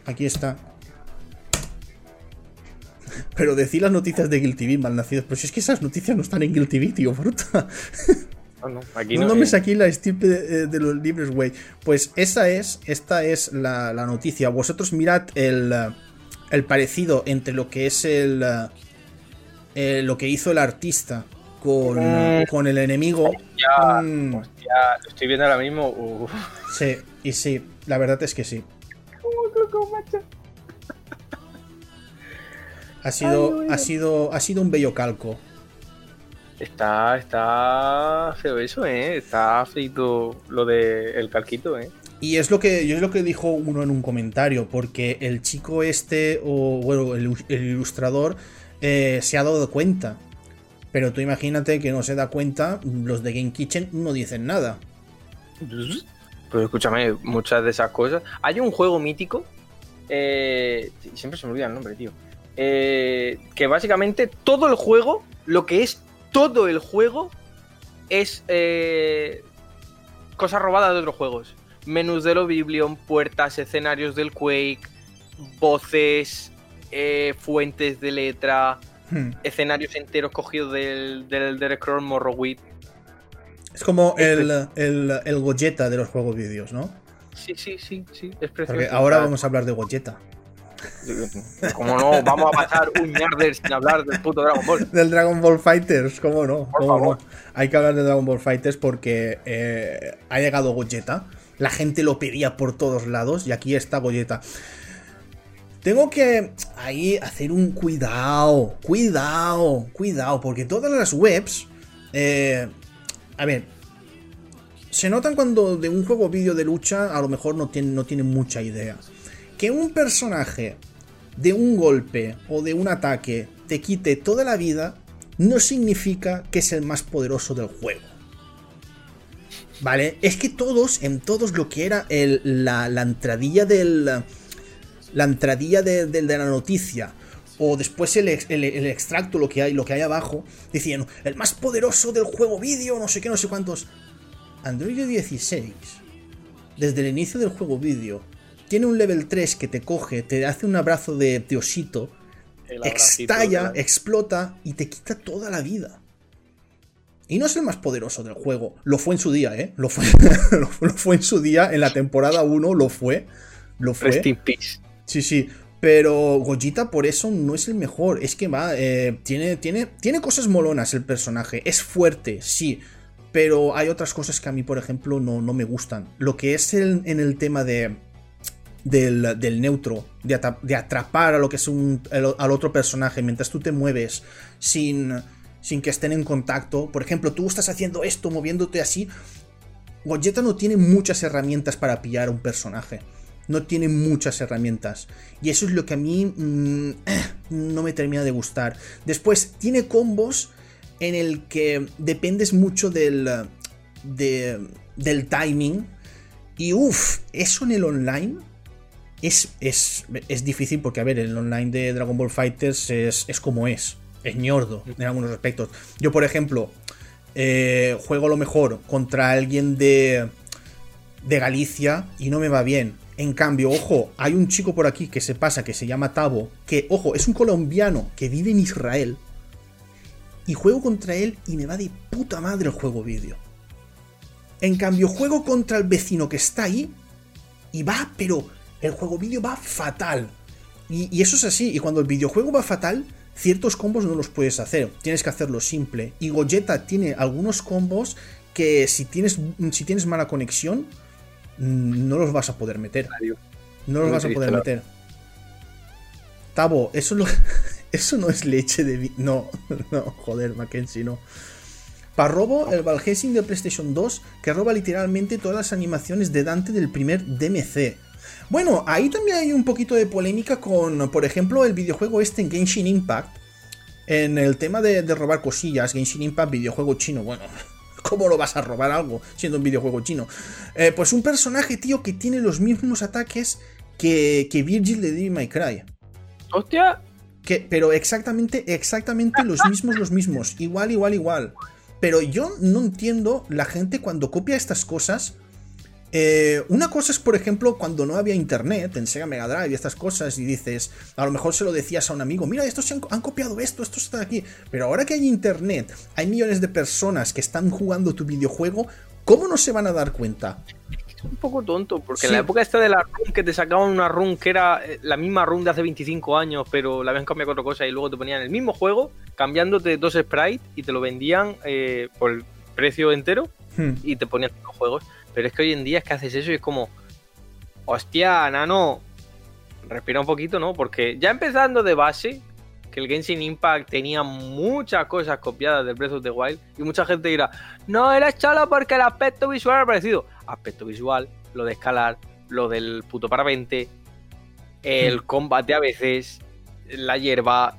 Aquí está. Pero decir las noticias de Guilty Beat malnacidos. Pero si es que esas noticias no están en Guilty Beat, tío, bruta. No, no, aquí No, no. me eh. saqué la estirpe de, de los libres, güey. Pues esa es, esta es la, la noticia. Vosotros mirad el, eh, el parecido entre lo que es el, eh, eh, lo que hizo el artista con, Mm. con el enemigo. Ya, Mm, hostia, lo estoy viendo ahora mismo. Uf. sí, y sí, la verdad es que sí. Ha sido, ha sido, ha sido un bello calco. Está, está feo eso, ¿eh? Está feito lo de el calquito, ¿eh? Y es lo que yo es lo que dijo uno en un comentario, porque el chico este, o bueno, el, el ilustrador, eh, se ha dado cuenta. Pero tú imagínate que no se da cuenta, los de Game Kitchen no dicen nada. Pues escúchame, muchas de esas cosas. Hay un juego mítico. Eh, siempre se me olvida el nombre, tío. eh, que básicamente todo el juego, lo que es todo el juego, es eh, cosas robadas de otros juegos. Menús de Oblivion, puertas, escenarios del Quake, voces, eh, fuentes de letra, Hmm. escenarios enteros cogidos del, del Elder Scrolls Morrowind. Es como el, el, el Gojeta de los juegos vídeos, ¿no? Sí, sí, sí, sí, es precioso. Porque ahora vamos a hablar de Gojeta. Como no, vamos a pasar un yarder sin hablar del puto Dragon Ball. Del Dragon Ball Fighters, ¿cómo no? Por ¿Cómo favor. no? Hay que hablar de Dragon Ball Fighters porque eh, ha llegado Gogeta. La gente lo pedía por todos lados y aquí está Gogeta. Tengo que ahí hacer un cuidado, cuidado, cuidado, porque todas las webs, eh, a ver, se notan cuando de un juego vídeo de lucha a lo mejor no tienen, no tienen mucha idea. Que un personaje de un golpe o de un ataque te quite toda la vida no significa que es el más poderoso del juego. ¿Vale? Es que todos, en todos lo que era la, la entradilla del. La entradilla de, de- la noticia. O después el- el extracto, lo que, hay, lo que hay abajo. Decían, el más poderoso del juego vídeo, no sé qué, no sé cuántos. Android 16. Desde el inicio del juego vídeo. Tiene un level 3 que te coge, te hace un abrazo de, de osito. Estalla, ¿verdad? explota y te quita toda la vida. Y no es el más poderoso del juego. Lo fue en su día, ¿eh? Lo fue, lo fue- lo fue en su día. En la temporada 1 lo fue. Lo fue. Rest in peace. Sí, sí. Pero Gogeta por eso no es el mejor. Es que va, eh, tiene, tiene, tiene cosas molonas el personaje. Es fuerte, sí. Pero hay otras cosas que a mí, por ejemplo, no, no me gustan. Lo que es el, en el tema de, del, neutro, de, atrapar a lo que es un, al otro personaje mientras tú te mueves sin, sin que estén en contacto. Por ejemplo, tú estás haciendo esto, moviéndote así. Gogeta no tiene muchas herramientas para pillar a un personaje. No tiene muchas herramientas. Y eso es lo que a mí mm, no me termina de gustar. Después, tiene combos en el que dependes mucho del, del timing. Y uff, eso en el online es, es, es, difícil porque, a ver, el online de Dragon Ball Fighters es, es como es. Es ñordo en algunos aspectos. Yo, por ejemplo, eh, juego lo mejor contra alguien de, de Galicia y no me va bien. En cambio, ojo, hay un chico por aquí que se pasa, que se llama Tabo, que, ojo, es un colombiano que vive en Israel y juego contra él y me va de puta madre el juego vídeo. En cambio, juego contra el vecino que está ahí y va, pero el juego vídeo va fatal. Y, eso es así, y cuando el videojuego va fatal, ciertos combos no los puedes hacer, tienes que hacerlo simple. Y Gogeta tiene algunos combos que si tienes, si tienes mala conexión, mm, no los vas a poder meter. No los vas a poder meter. Tabo, eso lo, Eso no es leche de... No, no, joder, Mackenzie, no. Para robo, el Valhessing de PlayStation 2, que roba literalmente todas las animaciones de Dante del primer DMC. Bueno, ahí también hay un poquito de polémica con, por ejemplo, el videojuego este en Genshin Impact. En el tema de, robar cosillas, Genshin Impact, videojuego chino. Bueno, ¿cómo lo vas a robar algo siendo un videojuego chino? Eh, pues un personaje, tío, que tiene los mismos ataques que, que Virgil de Devil May Cry. Hostia, pero exactamente, exactamente los mismos, los mismos. Igual, igual, igual. Pero yo no entiendo la gente cuando copia estas cosas. Eh, una cosa es, por ejemplo, cuando no había internet en Sega Mega Drive y estas cosas, y dices, a lo mejor se lo decías a un amigo, mira, estos han, han, copiado esto, esto está aquí. Pero ahora que hay internet, hay millones de personas que están jugando tu videojuego, ¿cómo no se van a dar cuenta? Un poco tonto, porque en la época esta de la run que te sacaban una run que era eh, la misma run de hace 25 años, pero la habían cambiado otra cosa y luego te ponían el mismo juego, cambiándote dos sprites y te lo vendían eh, por el precio entero hmm. y te ponían los juegos. Pero es que hoy en día es que haces eso y es como, hostia, nano, respira un poquito, ¿no? Porque ya empezando de base, que el Genshin Impact tenía muchas cosas copiadas del Breath of the Wild y mucha gente dirá, no, era chalo porque el aspecto visual era parecido. Aspecto visual, lo de escalar, lo del puto parapente, el hmm. combate a veces, la hierba,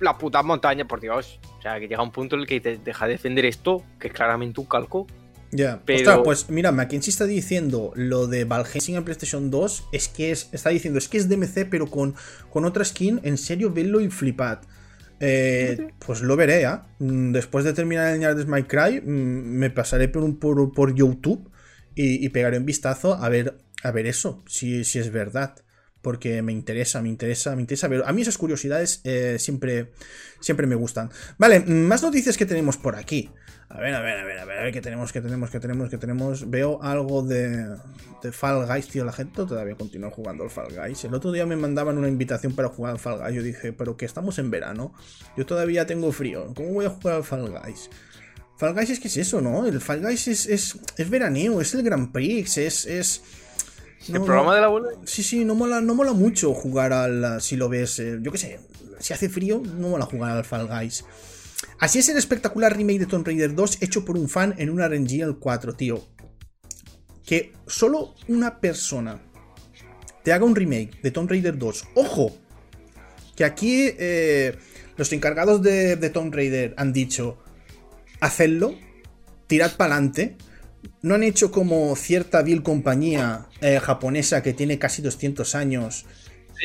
las putas montañas, por Dios. O sea, que llega un punto en el que te deja de defender esto, que es claramente un calco, ya, pero... pues mira, McKinsey está diciendo lo de Valheim en PlayStation 2, es que es, está diciendo, es que es DMC, pero con, con otra skin, en serio, venlo y flipad. Eh, pues lo veré, ¿eh? Mm, después de terminar el de My Cry, mm, me pasaré por, por, por YouTube y, pegaré un vistazo a ver, a ver eso, si, si es verdad porque me interesa, me interesa, me interesa ver. A mí esas curiosidades eh, siempre, siempre me gustan. Vale, más noticias que tenemos por aquí. A ver, a ver, a ver, a ver, a ver, ¿qué tenemos, qué tenemos, qué tenemos, qué tenemos? Veo algo de, de Fall Guys, tío. La gente todavía continúa jugando al Fall Guys. El otro día me mandaban una invitación para jugar al Fall Guys. Yo dije, pero que estamos en verano. Yo todavía tengo frío. ¿Cómo voy a jugar al Fall Guys? Fall Guys es que es eso, ¿no? El Fall Guys es, es, es veraneo, es el Grand Prix, es. es ¿El programa de la bola? Sí, sí, no mola, no mola mucho jugar al. Si lo ves, eh, yo qué sé, si hace frío, no mola jugar al Fall Guys. Así es el espectacular remake de Tomb Raider 2 hecho por un fan en una RNG 4, tío. Que solo una persona te haga un remake de Tomb Raider 2. ¡Ojo! Que aquí eh, los encargados de, Tomb Raider han dicho, hacedlo, tirad para adelante. No han hecho como cierta vil compañía eh, japonesa que tiene casi 200 años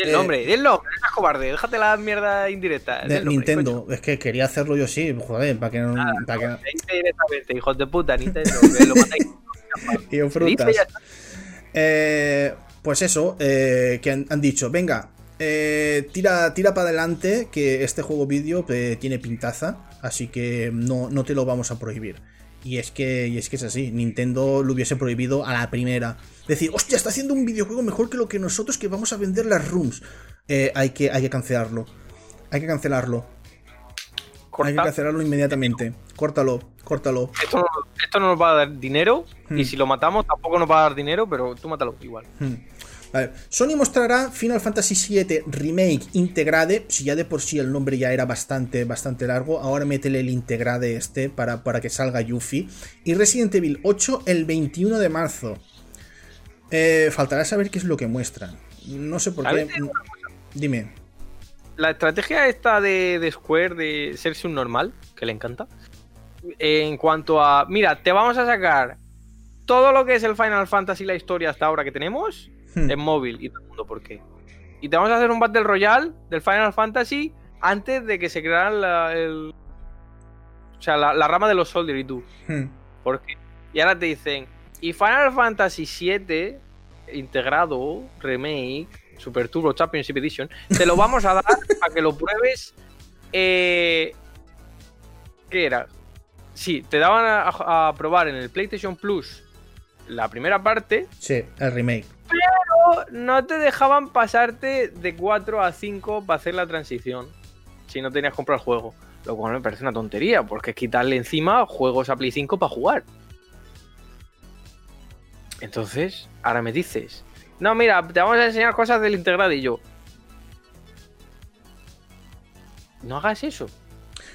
el nombre, di el nombre, es cobarde, déjate la mierda indirecta. De Nintendo, es que quería hacerlo yo sí, joder, para que no. Ah, para que... directamente, hijos de puta, Nintendo, que lo frutas. Eh, pues eso, eh, que han, dicho, venga, eh, tira, tira para adelante, que este juego vídeo tiene pintaza, así que no, no te lo vamos a prohibir. Y es que, y es que es así, Nintendo lo hubiese prohibido a la primera. Decir, hostia, está haciendo un videojuego mejor que lo que nosotros que vamos a vender las rooms. Eh, hay, que, hay que cancelarlo. Hay que cancelarlo. Hay que cancelarlo inmediatamente. córtalo, córtalo. Esto no, esto no nos va a dar dinero. Hmm. Y si lo matamos, tampoco nos va a dar dinero, pero tú mátalo igual. Hmm. Vale. Sony mostrará Final Fantasy VII Remake Integrade. Si ya de por sí el nombre ya era bastante, bastante largo, ahora métele el Integrade este para, para que salga Yuffie. Y Resident Evil 8 el 21 de marzo. Eh, faltará saber qué es lo que muestran. No sé por qué. Dime. La estrategia esta de, de Square de serse un normal, que le encanta. En cuanto a. Mira, te vamos a sacar todo lo que es el Final Fantasy, la historia hasta ahora que tenemos, Hmm. en móvil. Y todo el mundo, ¿por qué? Y te vamos a hacer un Battle Royale del Final Fantasy antes de que se creara la, el. O sea, la, la rama de los Soldier y tú. Hmm. ¿Por qué? Y ahora te dicen, y Final Fantasy VII integrado, remake, Super Turbo Championship Edition, te lo vamos a dar a que lo pruebes. eh, ¿Qué era? Sí, te daban a, a probar en el PlayStation Plus la primera parte, Sí, el remake. Pero no te dejaban pasarte de 4 a 5 para hacer la transición. Si no tenías que comprar el juego. Lo cual me parece una tontería, porque es quitarle encima juegos a Play 5 para jugar. Entonces, ahora me dices, no, mira, te vamos a enseñar cosas del integrado y yo. No hagas eso.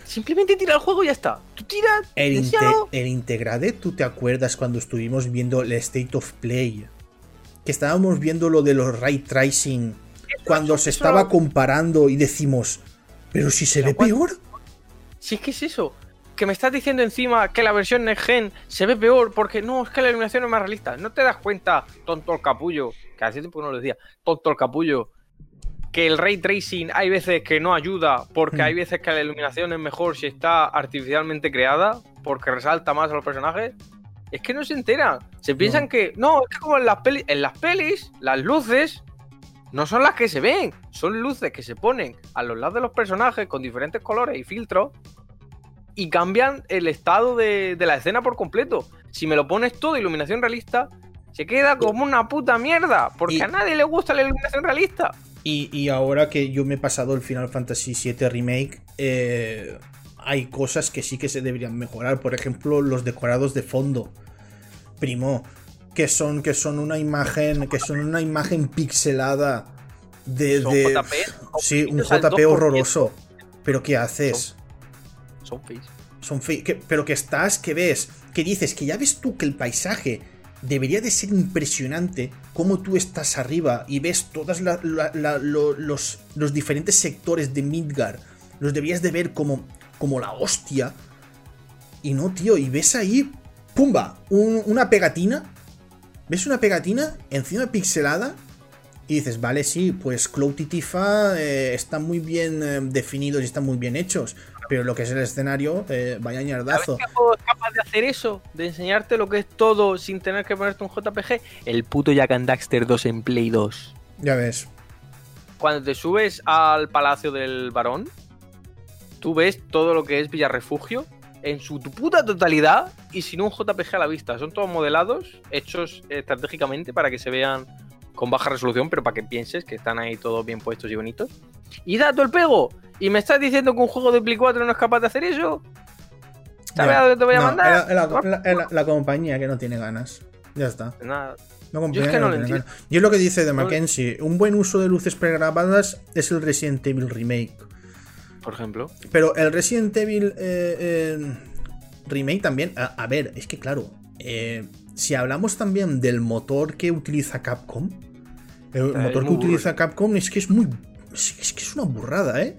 Simplemente tira el juego y ya está. Tú tiras, El, inte- el Integrade, ¿tú te acuerdas cuando estuvimos viendo el State of Play? Que estábamos viendo lo de los ray tracing. Cuando se estaba comparando y decimos, pero si se ve ¿cuál- peor. Si es que es eso. Que me estás diciendo encima que la versión Next Gen se ve peor porque no, es que la iluminación es más realista. ¿No te das cuenta, tonto el capullo? Que hace tiempo que no lo decía. Tonto el capullo. Que el ray tracing hay veces que no ayuda porque Hmm. hay veces que la iluminación es mejor si está artificialmente creada porque resalta más a los personajes. Es que no se enteran. Se piensan No. que no, es que como en las pelis, en las pelis, las luces no son las que se ven, son luces que se ponen a los lados de los personajes con diferentes colores y filtros y cambian el estado de, de la escena por completo. Si me lo pones todo iluminación realista, se queda como una puta mierda, porque Y- a nadie le gusta la iluminación realista. Y, y ahora que yo me he pasado el Final Fantasy VII Remake, eh, hay cosas que sí que se deberían mejorar. Por ejemplo, los decorados de fondo. Primo, que son, que son una imagen. Que son una imagen pixelada de. JP, Sí, un JP 2%. horroroso. Pero ¿qué haces? Son feis. Son que- pero que estás, que ves, que dices, que ya ves tú que el paisaje debería de ser impresionante, como tú estás arriba y ves todos los, los diferentes sectores de Midgar, los deberías de ver como, como la hostia. Y no, tío, y ves ahí, pumba, un- una pegatina, ves una pegatina encima pixelada y dices, vale, sí, pues Cloud y Tifa eh, están muy bien eh, definidos y están muy bien hechos. Pero lo que es el escenario, eh, vaya ¿Sabes ñardazo. es capaz de hacer eso? De enseñarte lo que es todo sin tener que ponerte un JPG. El puto Jack and Daxter 2 en Play 2. Ya ves. Cuando te subes al Palacio del Barón, tú ves todo lo que es Villarrefugio en su puta totalidad y sin un JPG a la vista. Son todos modelados, hechos estratégicamente para que se vean con baja resolución, pero para que pienses que están ahí todos bien puestos y bonitos. Y dato el pego. ¿Y me estás diciendo que un juego de Play 4 no es capaz de hacer eso? ¿Sabes a dónde te voy a No, mandar? la, es la- es la- la compañía que no tiene ganas. Ya está. Nada. Compañía Yo es que no lo entiendo. ganas. Y es lo que dice de No Mackenzie. Un buen uso de luces pregrabadas es el Resident Evil Remake. Por ejemplo. Pero el Resident Evil eh, eh, Remake también. A, a ver, es que claro. eh, si hablamos también del motor que utiliza Capcom. El motor que utiliza Capcom es que es muy. Es, es que es una burrada, ¿eh?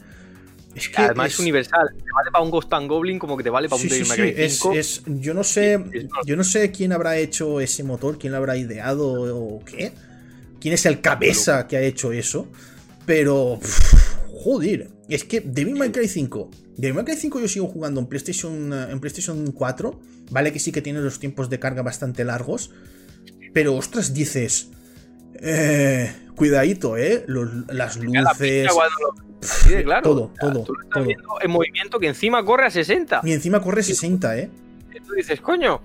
Es que Además es, universal. Te vale para un Ghost and Goblin como que te vale para Sí, un sí, sí, May Cry es- 5. es- yo no sé, yo no sé quién habrá hecho ese motor, quién lo habrá ideado o qué, quién es el cabeza que ha hecho eso, pero pff, joder, es que Devil May Cry 5, Devil May Cry 5 yo sigo jugando en PlayStation, eh, en PlayStation 4, vale que sí que tiene los tiempos de carga bastante largos, pero ostras dices, eh, cuidadito, eh, Los- las La luces, de claro. todo, O sea, todo, Tú lo estás todo. viendo en movimiento que encima corre a 60. y encima corre 60, eh. Y tú dices, coño.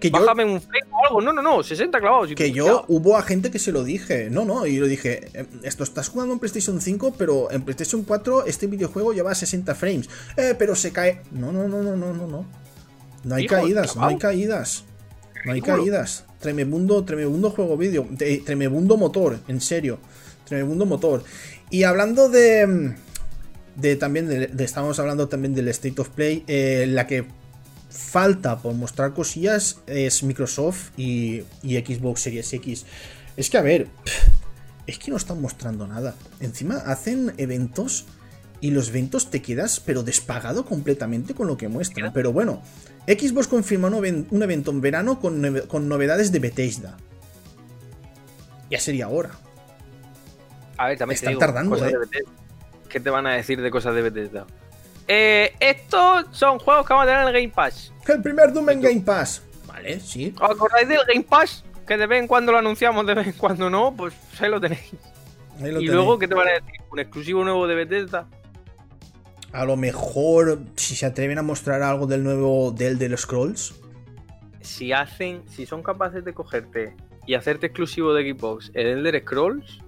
Que yo, Bájame un frame o algo. No, no, no, 60 clavados. Que yo ya. hubo a gente que se lo dije. No, no, y lo dije. eh, Esto estás jugando en PlayStation 5, pero en PlayStation 4 este videojuego lleva 60 frames. Eh, pero se cae. No, no, no, no, no, no, no. No hay Hijo, caídas, no hay caídas. No hay caídas. Tremebundo, tremebundo juego vídeo. de- Tremebundo motor, en serio. Tremebundo motor. Y hablando de. mm, De también. De, de- estábamos hablando también del State of Play. eh, la que falta por mostrar cosillas es Microsoft y, y Xbox Series X. Es que a ver. Es que no están mostrando nada. Encima hacen eventos. Y los eventos te quedas, pero despagado completamente con lo que muestran. Pero bueno, Xbox confirma un, even- un evento en verano con, nove- con novedades de Bethesda. Ya sería hora. A ver, también Están te digo, tardando, cosas eh. de. ¿Qué te van a decir de cosas de Bethesda? Eh, estos son juegos que vamos a tener en el Game Pass. El primer Doom en Game Pass. Vale, sí. ¿Os acordáis del Game Pass? Que de vez en cuando lo anunciamos, de vez en cuando no, pues ahí lo tenéis. Ahí lo y tenéis. luego, ¿qué te van a decir? ¿Un exclusivo nuevo de Bethesda? A lo mejor, si se atreven a mostrar algo del nuevo del de los Scrolls. Si hacen, si son capaces de cogerte y hacerte exclusivo de Xbox el Elder Scrolls,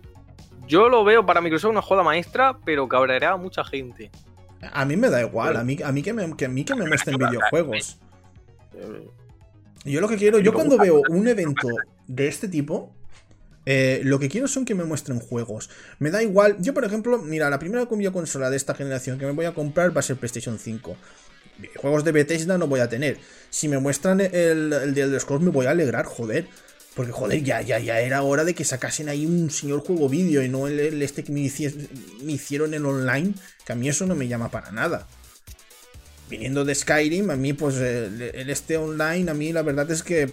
yo lo veo para Microsoft una joda maestra, pero cabreará a mucha gente. A mí me da igual, a mí, a mí, que, me, que a mí que me muestren videojuegos. Yo lo que quiero, yo cuando veo un evento de este tipo, eh, lo que quiero son que me muestren juegos. Me da igual, yo por ejemplo, mira, la primera videoconsola de esta generación que me voy a comprar va a ser PlayStation 5. Juegos de Bethesda no voy a tener. Si me muestran el, el de Elder Scrolls me voy a alegrar, joder. Porque joder, ya, ya, ya era hora de que sacasen ahí un señor juego vídeo y no el, este que me, hicie- me hicieron en online, que a mí eso no me llama para nada viniendo de Skyrim, a mí, pues, el, este online, a mí la verdad es que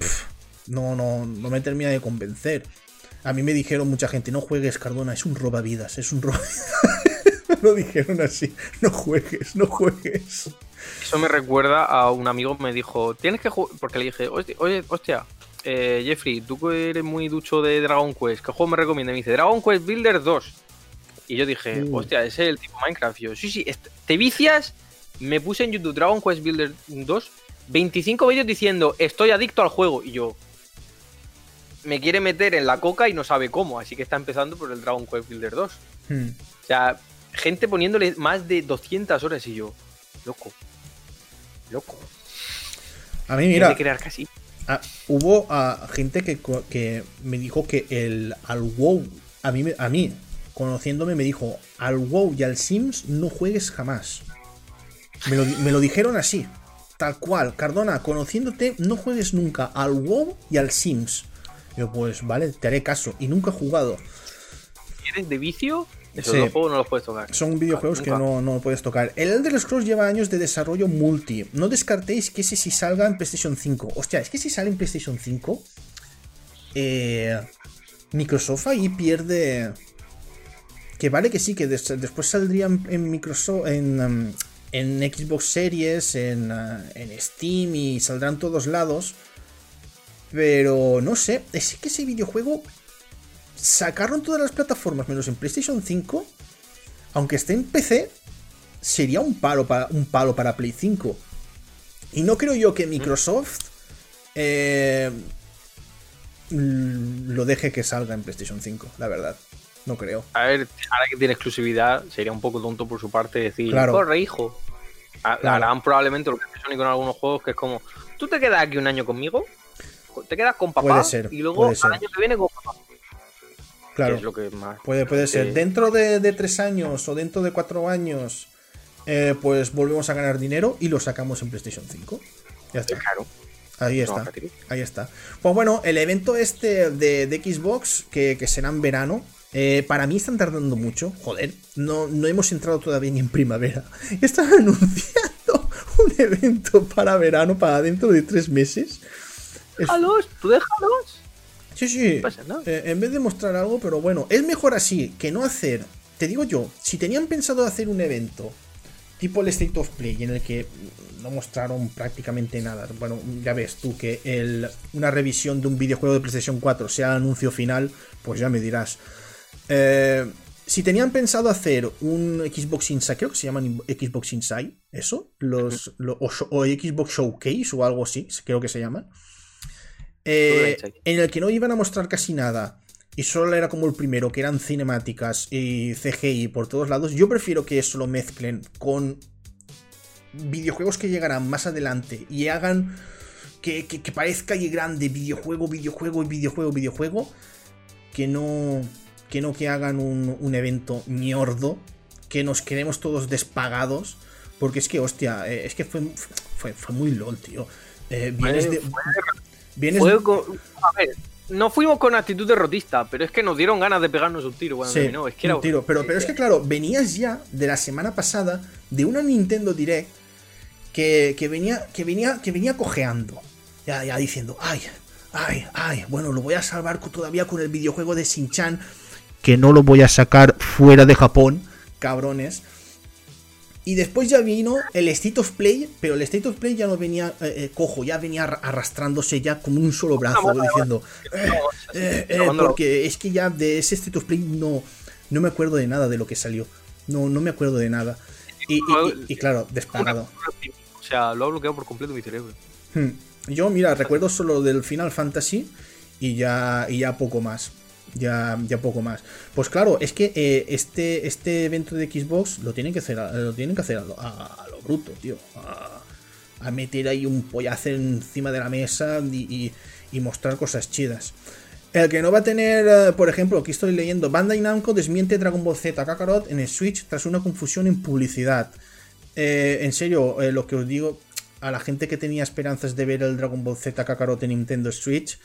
no, no, no me termina de convencer. A mí me dijeron mucha gente, no juegues, Cardona, es un robavidas, es un robavidas. lo dijeron así, no juegues, no juegues. Eso me recuerda a un amigo que me dijo, tienes que jugar, porque le dije, oye, hostia, eh, Jeffrey, tú que eres muy ducho de Dragon Quest, ¿qué juego me recomiendas? Me dice, Dragon Quest Builder 2. Y yo dije, hostia, ese es el tipo Minecraft. Y yo, sí, sí, te vicias. Me puse en YouTube Dragon Quest Builder 2, 25 vídeos diciendo, estoy adicto al juego. Y yo, me quiere meter en la coca y no sabe cómo, así que está empezando por el Dragon Quest Builder 2. Hmm. O sea, gente poniéndole más de 200 horas y yo, loco, loco. A mí, Mira. mira, de crear casi. Ah, hubo ah, gente que, que me dijo que el al WoW, a mí, a mí, conociéndome, me dijo, al WoW y al Sims no juegues jamás. Me lo, me lo dijeron así, tal cual. Cardona, conociéndote, no juegues nunca al WoW y al Sims. Yo, pues vale, te haré caso. Y nunca he jugado. Eres de vicio, esos Sí. dos juegos no los puedes tocar. Son videojuegos que no, no puedes tocar. El Elder Scrolls lleva años de desarrollo multi. No descartéis que ese si salga en PlayStation 5. Hostia, es que si sale en PlayStation 5, eh, Microsoft ahí pierde. Que vale que sí, que des- después saldría en, en Microsoft, en, um, en Xbox Series, en, uh, en Steam y saldrán todos lados. Pero no sé, es que ese videojuego sacaron todas las plataformas menos en PlayStation 5 aunque esté en PC, sería un palo para, un palo para Play 5. Y no creo yo que Microsoft eh, lo deje que salga en PlayStation 5, la verdad. No creo. A ver, ahora que tiene exclusividad, sería un poco tonto por su parte decir, Claro. corre, hijo. Claro. Harán probablemente lo que hace Sony con algunos juegos, que es como, tú te quedas aquí un año conmigo, te quedas con papá, Puede ser, y luego al año que viene con papá. Que Claro. es lo que más. Puede, puede ser. Dentro de, de tres años o dentro de cuatro años, eh, pues volvemos a ganar dinero y lo sacamos en PlayStation 5. Ya está. Claro. Ahí está. Ahí está. Pues bueno, el evento este de, de Xbox, que, que será en verano, eh, para mí están tardando mucho. Joder, no, no hemos entrado todavía ni en primavera. Están anunciando un evento para verano, para dentro de tres meses. Es- Déjalos, tú déjalos. Sí, sí. Pasa. Eh, en vez de mostrar algo, pero bueno, es mejor así que no hacer. Te digo yo, si tenían pensado hacer un evento tipo el State of Play en el que no mostraron prácticamente nada. Bueno, ya ves tú que el, una revisión de un videojuego de PlayStation 4 sea el anuncio final, pues ya me dirás. Eh, si tenían pensado hacer un Xbox Inside, creo que se llaman Xbox Inside, eso, los, lo- o, o Xbox Showcase o algo así, creo que se llaman. Eh, en el que no iban a mostrar casi nada y solo era como el primero, que eran cinemáticas y CGI por todos lados, yo prefiero que eso lo mezclen con videojuegos que llegarán más adelante y hagan que, parezca y grande videojuego, videojuego y videojuego, videojuego, que no que no que hagan un, evento ñordo, que nos quedemos todos despagados, porque es que, hostia, eh, es que fue, fue, muy lol, tío. Eh, vienes de... Vienes... a ver, no fuimos con actitud derrotista, pero es que nos dieron ganas de pegarnos un tiro cuando terminó. Es que era... un tiro. Pero, pero es que, claro, venías ya de la semana pasada de una Nintendo Direct que, venía, que, venía, que venía cojeando. Ya, ya diciendo, ay, ay, ay, bueno, lo voy a salvar todavía con el videojuego de Shin-Chan, que no lo voy a sacar fuera de Japón, cabrones. Y después ya vino el State of Play, pero el State of Play ya no venía eh, eh, cojo, ya venía arrastrándose ya como un solo brazo, diciendo. Eh, porque es que ya de ese State of Play no, no me acuerdo de nada de lo que salió. No, no me acuerdo de nada. Y, claro, desparado. O sea, lo ha bloqueado por completo mi cerebro. Hmm. Yo, mira, recuerdo solo del Final Fantasy y ya, y ya poco más ya, ya poco más. Pues claro, es que eh, este, este evento de Xbox lo tienen que hacer, lo tienen que hacer a lo, bruto, tío. A, meter ahí un pollazo encima de la mesa y, mostrar cosas chidas. El que no va a tener, eh, por ejemplo, aquí estoy leyendo, Bandai Namco desmiente Dragon Ball Z Kakarot en el Switch tras una confusión en publicidad. Eh, en serio, lo que os digo, a la gente que tenía esperanzas de ver el Dragon Ball Z Kakarot en Nintendo Switch,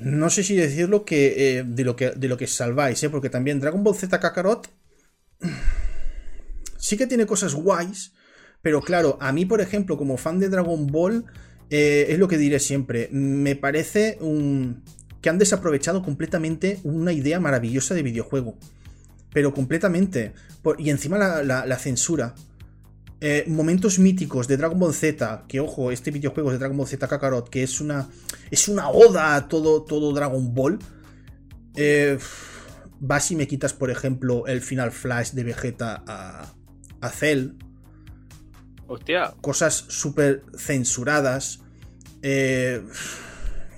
no sé si decirlo que, eh, de, lo que de lo que salváis, ¿eh? porque también Dragon Ball Z Kakarot sí que tiene cosas guays, pero claro, a mí, por ejemplo, como fan de Dragon Ball, eh, es lo que diré siempre, me parece un, que han desaprovechado completamente una idea maravillosa de videojuego, pero completamente, y encima la censura. Eh, momentos míticos de Dragon Ball Z, que ojo, este videojuego de Dragon Ball Z Kakarot, que es una, es una oda a todo, todo Dragon Ball. Eh, vas y me quitas, por ejemplo, el final flash de Vegeta a, a Cell. Hostia. Cosas súper censuradas. Eh,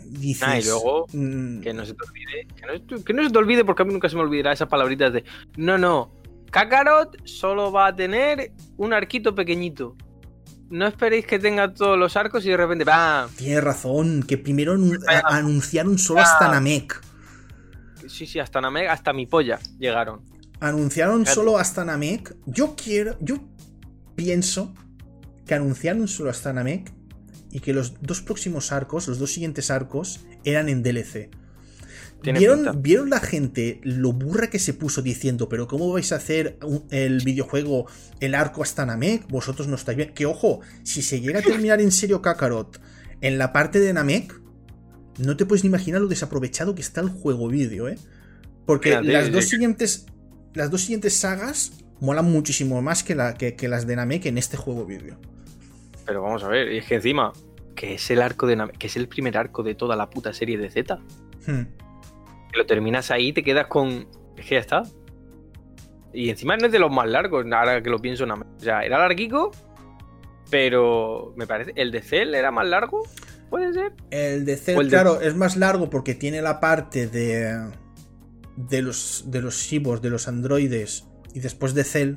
dices, y luego, mm, que no se te olvide, que no, que no se te olvide, porque a mí nunca se me olvidará esas palabritas de no, no, Kakarot solo va a tener un arquito pequeñito. No esperéis que tenga todos los arcos y de repente ¡bam! Tienes razón, que primero anunciaron solo hasta Namek. Sí, sí, hasta Namek, hasta mi polla llegaron. Anunciaron solo hasta Namek. Yo quiero, yo pienso que anunciaron solo hasta Namek y que los dos próximos arcos, los dos siguientes arcos, eran en DLC. ¿Vieron, la gente lo burra que se puso diciendo, pero ¿cómo vais a hacer el videojuego, el arco hasta Namek? Vosotros no estáis bien. Que ojo, si se llega a terminar en serio Kakarot en la parte de Namek, no te puedes ni imaginar lo desaprovechado que está el juego vídeo, ¿eh? Porque las dos siguientes. Las dos siguientes sagas molan muchísimo más que, la, que, las de Namek en este juego vídeo. Pero vamos a ver, es que encima, que es el arco de Namek, que es el primer arco de toda la puta serie de Z. Hmm que lo terminas ahí te quedas con. Es que ya está. Y encima no es de los más largos, ahora que lo pienso. Nada O sea, era larguico, pero me parece. ¿El de Cell era más largo? ¿Puede ser? El de Cell, claro, es más largo porque tiene la parte de. de los, de los cyborgs, de los androides, y después de Cell.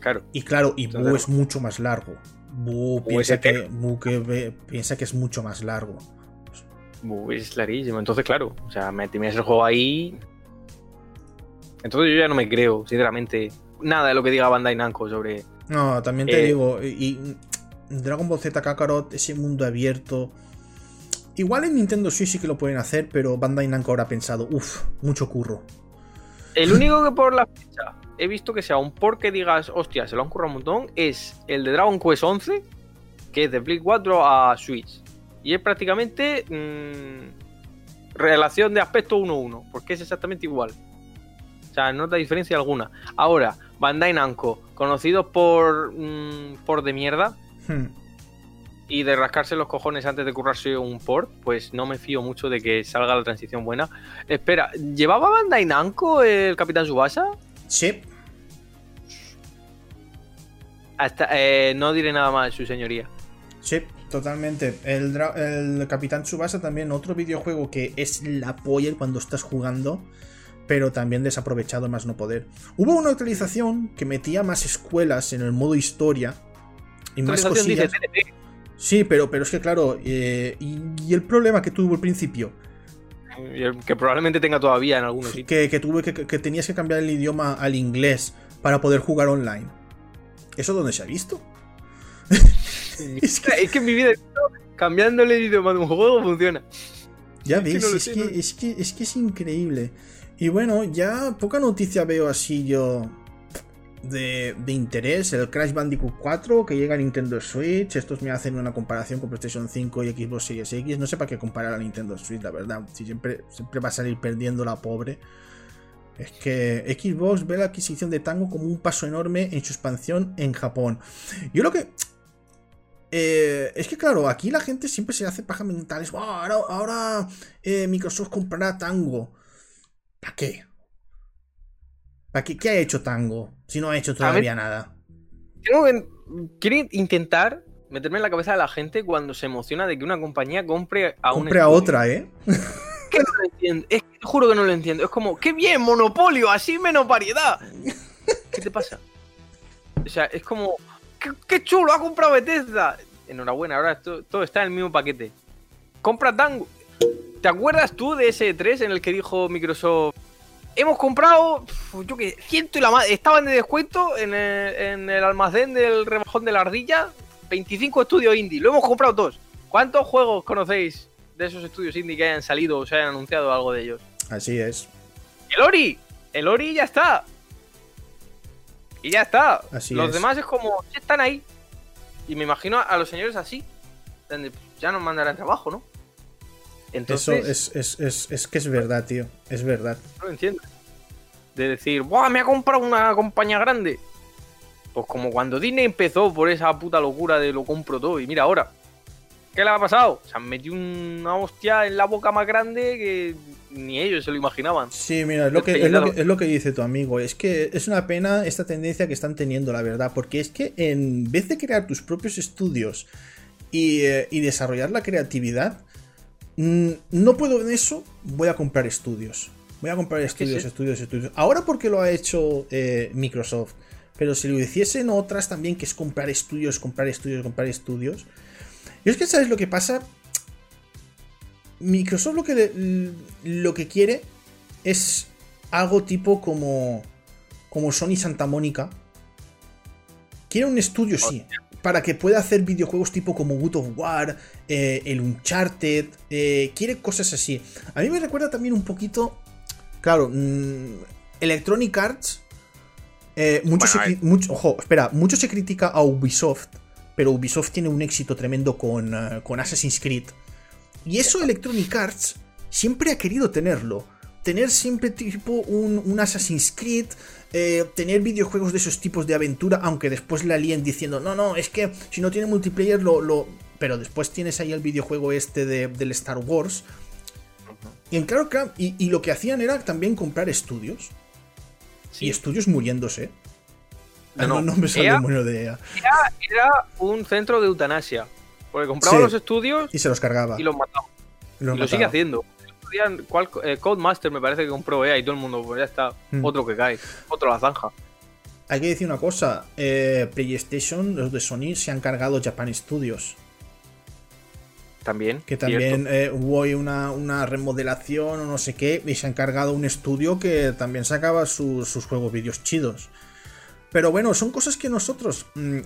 Claro. Y claro, y Boo es mucho más largo. Boo piensa que, que, piensa que es mucho más largo es clarísimo. Entonces, claro, o sea, me terminas el juego ahí. Entonces yo ya no me creo, sinceramente, nada de lo que diga Bandai Namco sobre. No, también te eh, digo, y Dragon Ball Z Kakarot, ese mundo abierto. Igual en Nintendo Switch sí que lo pueden hacer, pero Bandai Namco habrá pensado, uff, mucho curro. El único que por la fecha he visto que sea un por que digas, hostia, se lo han currado un montón, es el de Dragon Quest 11, que es de Play 4 a Switch. Y es prácticamente mm, relación de aspecto 1-1, porque es exactamente igual. O sea, no da diferencia alguna. Ahora, Bandai Namco, conocidos por, mm, por de mierda hmm. y de rascarse los cojones antes de currarse un port, pues no me fío mucho de que salga la transición buena. Espera, ¿llevaba Bandai Namco el Capitán Subasa? Sí. Hasta, eh, no diré nada más, su señoría. Sí. Totalmente. El, Capitán Tsubasa también, otro videojuego que es la polla cuando estás jugando, pero también desaprovechado más no poder. Hubo una actualización que metía más escuelas en el modo historia y más dice cosillas. Sí, pero, pero es que claro, eh, y, y el problema que tuvo al principio, Que probablemente tenga todavía en algunos sitios. que, que tuve que, que tenías que cambiar el idioma al inglés para poder jugar online. ¿Eso dónde se ha visto? es que, Es que en mi vida cambiándole el idioma de un juego funciona. ya es que ves, no es, que, es, que, es que es increíble. Y bueno, ya poca noticia veo así yo de, de interés. El Crash Bandicoot 4 que llega a Nintendo Switch. Estos me hacen una comparación con PlayStation 5 y Xbox Series X. No sé para qué comparar a Nintendo Switch, la verdad. Si siempre, siempre va a salir perdiendo la pobre. Es que Xbox ve la adquisición de Tango como un paso enorme en su expansión en Japón. Yo lo que. Eh, es que claro, aquí la gente siempre se hace paja mentales. "Oh, ahora ahora, eh, Microsoft comprará Tango. ¿Para qué? ¿Para qué? ¿Qué ha hecho Tango? Si no ha hecho todavía nada. Quiero intentar meterme en la cabeza de la gente cuando se emociona de que una compañía compre a un Compre a otra, ¿eh? Que no lo entiendo. Es que juro que no lo entiendo. Es como, qué bien, monopolio, así menos variedad. ¿Qué te pasa? O sea, es como, qué, qué chulo, ha comprado Bethesda. Enhorabuena, ahora esto- todo está en el mismo paquete. Compra Tango. ¿Te acuerdas tú de ese 3 en el que dijo Microsoft? Hemos comprado, yo qué, ciento y la madre. Estaban de descuento en el, en el almacén del rebajón de la ardilla. 25 estudios indie. Lo hemos comprado todos. ¿Cuántos juegos conocéis de esos estudios indie que hayan salido o se hayan anunciado algo de ellos? Así es. El Ori. El Ori ya está. Y ya está. Así los es. demás es como, "Sí, están ahí. Y me imagino a los señores así. donde, Ya nos mandarán trabajo, ¿no? Eso Entonces, es, es, es, es que es verdad, tío. Es verdad. no lo entiendo. De decir, ¡buah! Me ha comprado una compañía grande. Pues como cuando Disney empezó por esa puta locura de lo compro todo. Y mira ahora. ¿Qué le ha pasado? Se han metido una hostia en la boca más grande que ni ellos se lo imaginaban. Sí, mira, es lo, que, es, lo que, es lo que dice tu amigo. Es que es una pena esta tendencia que están teniendo, la verdad. Porque es que en vez de crear tus propios estudios y, eh, y desarrollar la creatividad, mm, no puedo en eso, voy a comprar estudios. Voy a comprar estudios, sí. estudios, estudios. Ahora porque lo ha hecho eh, Microsoft. Pero si lo hiciesen otras también, que es comprar estudios, comprar estudios, comprar estudios. Y es que, ¿sabes lo que pasa? Microsoft lo que, le- lo que quiere es algo tipo como, como Sony Santa Mónica. Quiere un estudio, sí, para que pueda hacer videojuegos tipo como God of War, eh, el Uncharted, eh, quiere cosas así. A mí me recuerda también un poquito, claro, mm, Electronic Arts. eh, mucho Bueno, se mucho- ojo, espera, mucho se critica a Ubisoft, pero Ubisoft tiene un éxito tremendo con, eh, con Assassin's Creed. Y eso Electronic Arts siempre ha querido tenerlo. Tener siempre tipo un, un Assassin's Creed, eh, tener videojuegos de esos tipos de aventura, aunque después la líen diciendo, no, no, es que si no tiene multiplayer lo... lo... Pero después tienes ahí el videojuego este de- del Star Wars. Y, en claro, y, y lo que hacían era también comprar estudios. Sí. Y estudios muriéndose. No, no, no. no me sale EA el de EA. Era un centro de eutanasia. Porque compraba Sí. los estudios Y se los cargaba. y los mataba. y los y lo sigue haciendo. ¿cuál- eh, Codemaster me parece que compró EA y todo el mundo, pues ya está. Hmm. Otro que cae. Otro a la zanja. Hay que decir una cosa, eh, PlayStation, los de Sony, se han cargado Japan Studios. También. Que también eh, hubo una, una remodelación o no sé qué, y se han cargado un estudio que también sacaba sus, sus juegos vídeos chidos. Pero bueno, son cosas que nosotros, mm,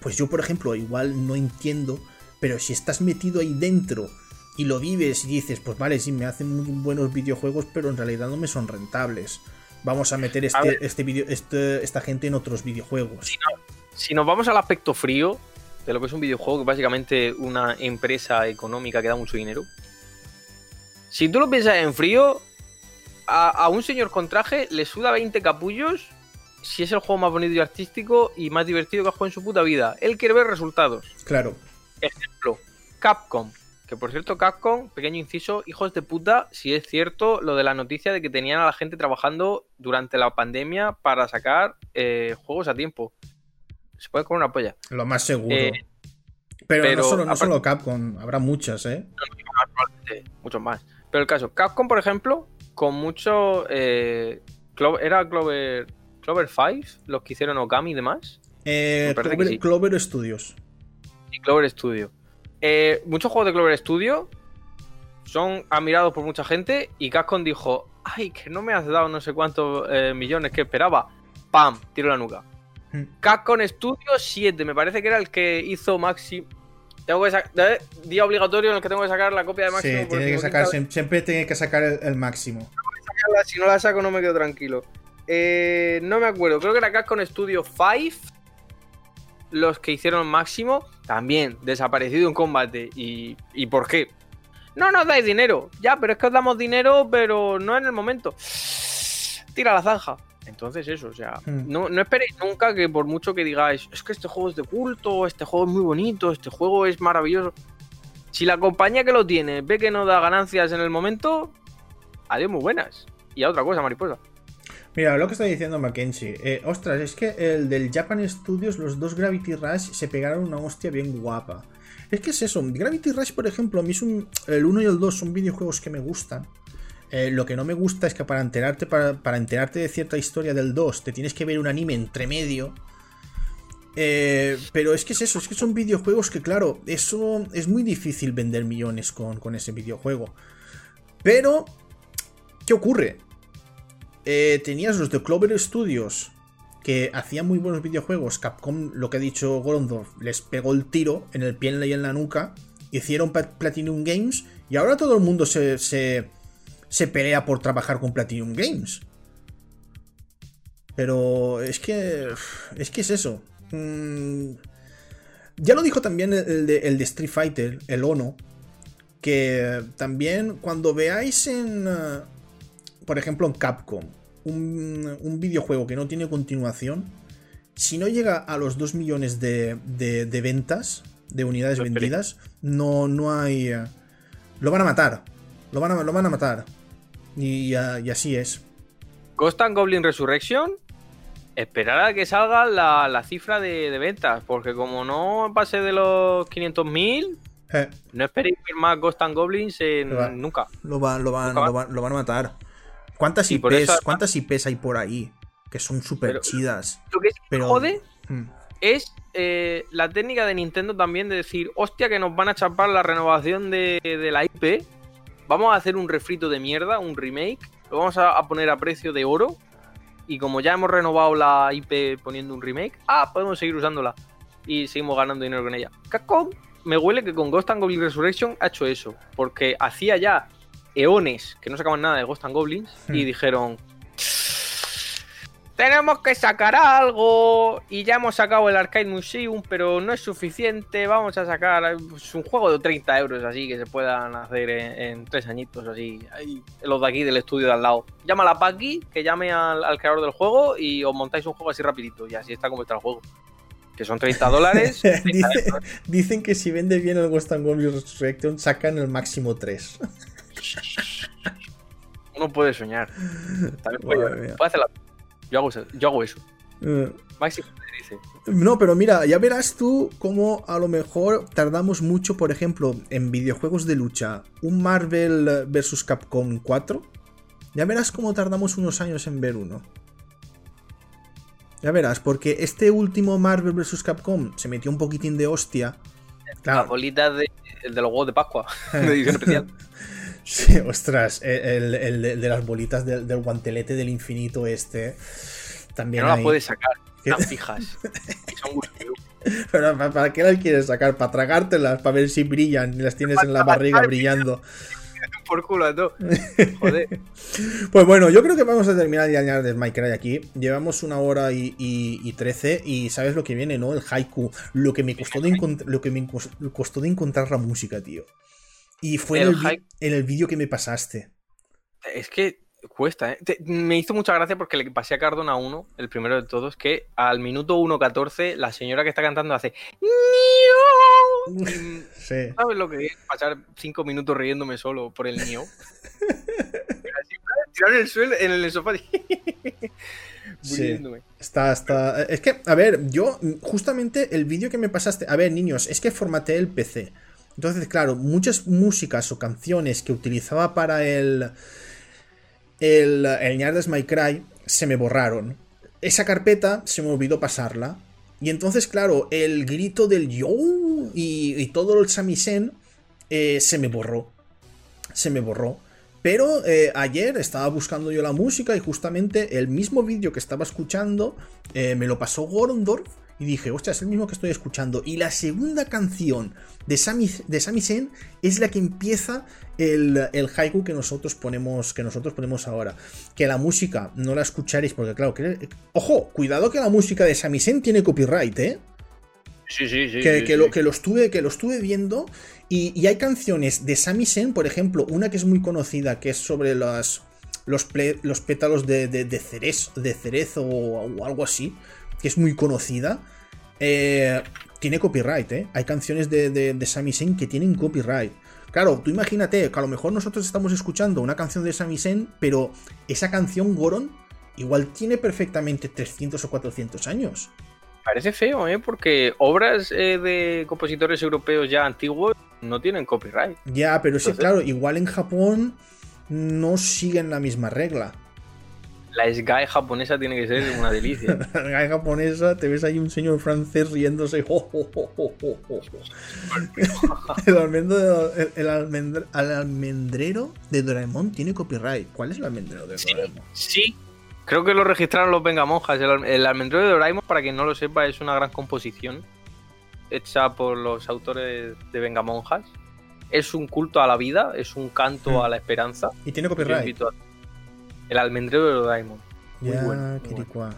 pues yo por ejemplo, igual no entiendo, pero si estás metido ahí dentro y lo vives y dices, pues vale, sí, me hacen muy buenos videojuegos, pero en realidad no me son rentables. Vamos a meter este, ver. este video, este- esta gente en otros videojuegos. Si nos vamos al aspecto frío de lo que es un videojuego, que es básicamente una empresa económica que da mucho dinero. Si tú lo piensas en frío, a, a un señor con traje le suda 20 capullos si es el juego más bonito y artístico y más divertido que ha jugado en su puta vida. Él quiere ver resultados. Claro, Ejemplo, Capcom. Que por cierto, Capcom, pequeño inciso, hijos de puta, si es cierto lo de la noticia de que tenían a la gente trabajando durante la pandemia para sacar eh, juegos a tiempo. Se puede con una polla. lo más seguro. Eh, Pero, Pero no, solo, no solo Capcom, habrá muchas, ¿eh? muchos más. Pero el caso, Capcom, por ejemplo, con mucho. eh, ¿Era Clover, Clover 5 los que hicieron Okami y demás? Eh, sí. Clover Studios. Y Clover Studio. Eh, muchos juegos de Clover Studio son admirados por mucha gente y Capcom dijo: Ay, que no me has dado no sé cuántos eh, millones que esperaba. ¡Pam! Tiro la nuca. Mm. Capcom Studio 7, me parece que era el que hizo Maxi. Tengo que sacar. Día obligatorio en el que tengo que sacar la copia de Sí, Máximo. tiene que sacar, siem- siempre tiene que sacar el, el máximo. sacarla, si no la saco no me quedo tranquilo. Eh, no me acuerdo, creo que era Capcom Studio 5 los que hicieron máximo, también desaparecido en combate. ¿Y, ¿Y por qué? No nos dais dinero. Ya, pero es que os damos dinero, pero no en el momento. Tira la zanja. Entonces eso, o sea, Hmm. no, no esperéis nunca que por mucho que digáis, es que este juego es de culto, este juego es muy bonito, este juego es maravilloso. Si la compañía que lo tiene ve que no da ganancias en el momento, adiós muy buenas. Y a otra cosa, mariposa. Mira, lo que está diciendo Mackenzie. eh, ostras, es que el del Japan Studios, los dos Gravity Rush se pegaron una hostia bien guapa. Es que es eso, Gravity Rush, por ejemplo, a mí es el 1 y el 2 son videojuegos que me gustan. Eh, lo que no me gusta es que para enterarte, para, para enterarte de cierta historia del 2 te tienes que ver un anime entre medio. Eh, pero es que es eso, es que son videojuegos que, claro, eso es muy difícil vender millones con, con ese videojuego. Pero, ¿qué ocurre? Eh, tenías los de Clover Studios que hacían muy buenos videojuegos. Capcom, lo que ha dicho Gorondorf, les pegó el tiro en el pie y en la nuca. Hicieron Pla- Platinum Games y ahora todo el mundo se, se, pelea por trabajar con Platinum Games. Pero es que. Es que es eso. Mm, ya lo dijo también el, de, el de Street Fighter, el Ono. Que también cuando veáis en. Por ejemplo, en Capcom, un, un videojuego que no tiene continuación, si no llega a los 2 millones de, de- de ventas, de unidades No vendidas, no, no hay. eh, Lo van a matar. Lo van a, lo van a matar. Y, y así es. Ghost and Goblin Resurrection, esperar a que salga la, la cifra de, de ventas, porque como no pase de los 500.000, Eh, no esperéis ver más Ghost and Goblins en, Va. nunca. lo, van, lo, van, Nunca va- lo, van, lo van a matar. ¿Cuántas IPs, eso- ¿Cuántas IPs hay por ahí? Que son súper chidas. Lo que me Pero- jode Mm. es eh, la técnica de Nintendo también de decir, hostia, que nos van a chapar la renovación de, de la IP. Vamos a hacer un refrito de mierda, un remake. Lo vamos a, a poner a precio de oro. Y como ya hemos renovado la IP poniendo un remake, ah, podemos seguir usándola. Y seguimos ganando dinero con ella. Capcom me huele que con Ghost and Goblin Resurrection ha hecho eso. Porque hacía ya eones que no sacaban nada de Ghost and Goblins. Y Hmm. dijeron, tenemos que sacar algo y ya hemos sacado el Arcade Museum, pero no es suficiente. Vamos a sacar pues, un juego de 30 euros así que se puedan hacer en, en tres añitos así. Ahí, los de aquí del estudio de al lado. Llámala a Paki, que llame al, al creador del juego y os montáis un juego así rapidito y así está como está el juego. Que son 30 dólares. 30 Dice- euros. dicen que si vende bien el Ghost and Goblin Resurrection, sacan el máximo 3. Uno puede soñar. También puede. Yo hago eso. Yo hago eso. Eh, dice. No, pero mira, ya verás tú cómo a lo mejor tardamos mucho, por ejemplo, en videojuegos de lucha, un Marvel vs. Capcom 4. Ya verás cómo tardamos unos años en ver uno. Ya verás, porque este último Marvel vs. Capcom se metió un poquitín de hostia. Las Claro, bolitas de, de los huevos de Pascua. de edición especial. Sí, ostras, el, el de, de las bolitas del, del guantelete del infinito este. También no hay- puedes sacar. Están fijas. Son. Pero, ¿para, qué las quieres sacar? ¿Para tragártelas? ¿Para ver si brillan y las tienes en la barriga brillando? Por culo todo. Joder. Pues bueno, yo creo que vamos a terminar de añadir de Minecraft aquí. Llevamos una hora y, y, y 13 y sabes lo que viene, ¿no? El haiku. Lo que me costó de, lo que me cos- costó de encontrar la música, tío. Y fue en El el, vi- hai- en el vídeo que me pasaste. Es que cuesta, ¿eh? Te- me hizo mucha gracia porque le pasé a Cardona 1, el primero de todos, que al minuto 1.14 la señora que está cantando hace... "Niu". Y, Sí. ¿Sabes lo que es? Pasar 5 minutos riéndome solo por el. Así, Tirar en el suelo, en el sofá. Sí. Está, está. Es que, a ver, yo, justamente el vídeo que me pasaste. A ver, niños, es que formateé el PC. Entonces, claro, muchas músicas o canciones que utilizaba para el. El, el Ñardes My Cry se me borraron. Esa carpeta se me olvidó pasarla. Y entonces, claro, el grito del yo y, y todo el samisen eh, se me borró. Se me borró. Pero eh, ayer estaba buscando yo la música y justamente el mismo vídeo que estaba escuchando eh, me lo pasó Gorondorf y dije, hostia, es el mismo que estoy escuchando. Y la segunda canción de Sami, de Sami Sen es la que empieza el, el haiku que nosotros ponemos que nosotros ponemos ahora. Que la música no la escucharéis porque claro, que, ojo, cuidado que la música de Sami Sen tiene copyright, ¿eh? Sí, sí, sí. Que, sí, que sí. Lo, que, lo estuve, que lo estuve viendo y, y hay canciones de Sami Sen, por ejemplo, una que es muy conocida, que es sobre las, los, ple- los pétalos de, de, de cerezo, de cerezo o, o algo así, que es muy conocida. eh, tiene copyright, ¿eh? Hay canciones de, de, de Sami Sen que tienen copyright. Claro, tú imagínate que a lo mejor nosotros estamos escuchando una canción de Sami Sen, pero esa canción Goron igual tiene perfectamente 300 o 400 años. Parece feo, ¿eh? Porque obras eh, de compositores europeos ya antiguos no tienen copyright. Ya, pero sí, Entonces- claro, igual en Japón no siguen la misma regla. La SGAE japonesa tiene que ser una delicia. La guy japonesa, te ves ahí un señor francés riéndose. jo, jo, jo, jo, jo, jo. El, almendro- el- el almendr- el almendrero de Doraemon tiene copyright. ¿Cuál es el almendrero de. Doraemon? Sí. Creo que lo registraron los Vengamonjas. El, al- el almendrero de Doraemon, para quien no lo sepa, es una gran composición hecha por los autores de Vengamonjas. Es un culto a la vida, es un canto Mm. a la esperanza. Y tiene copyright. a- El almendrero de Doraemon. Muy Ya, bueno, muy Kirikua.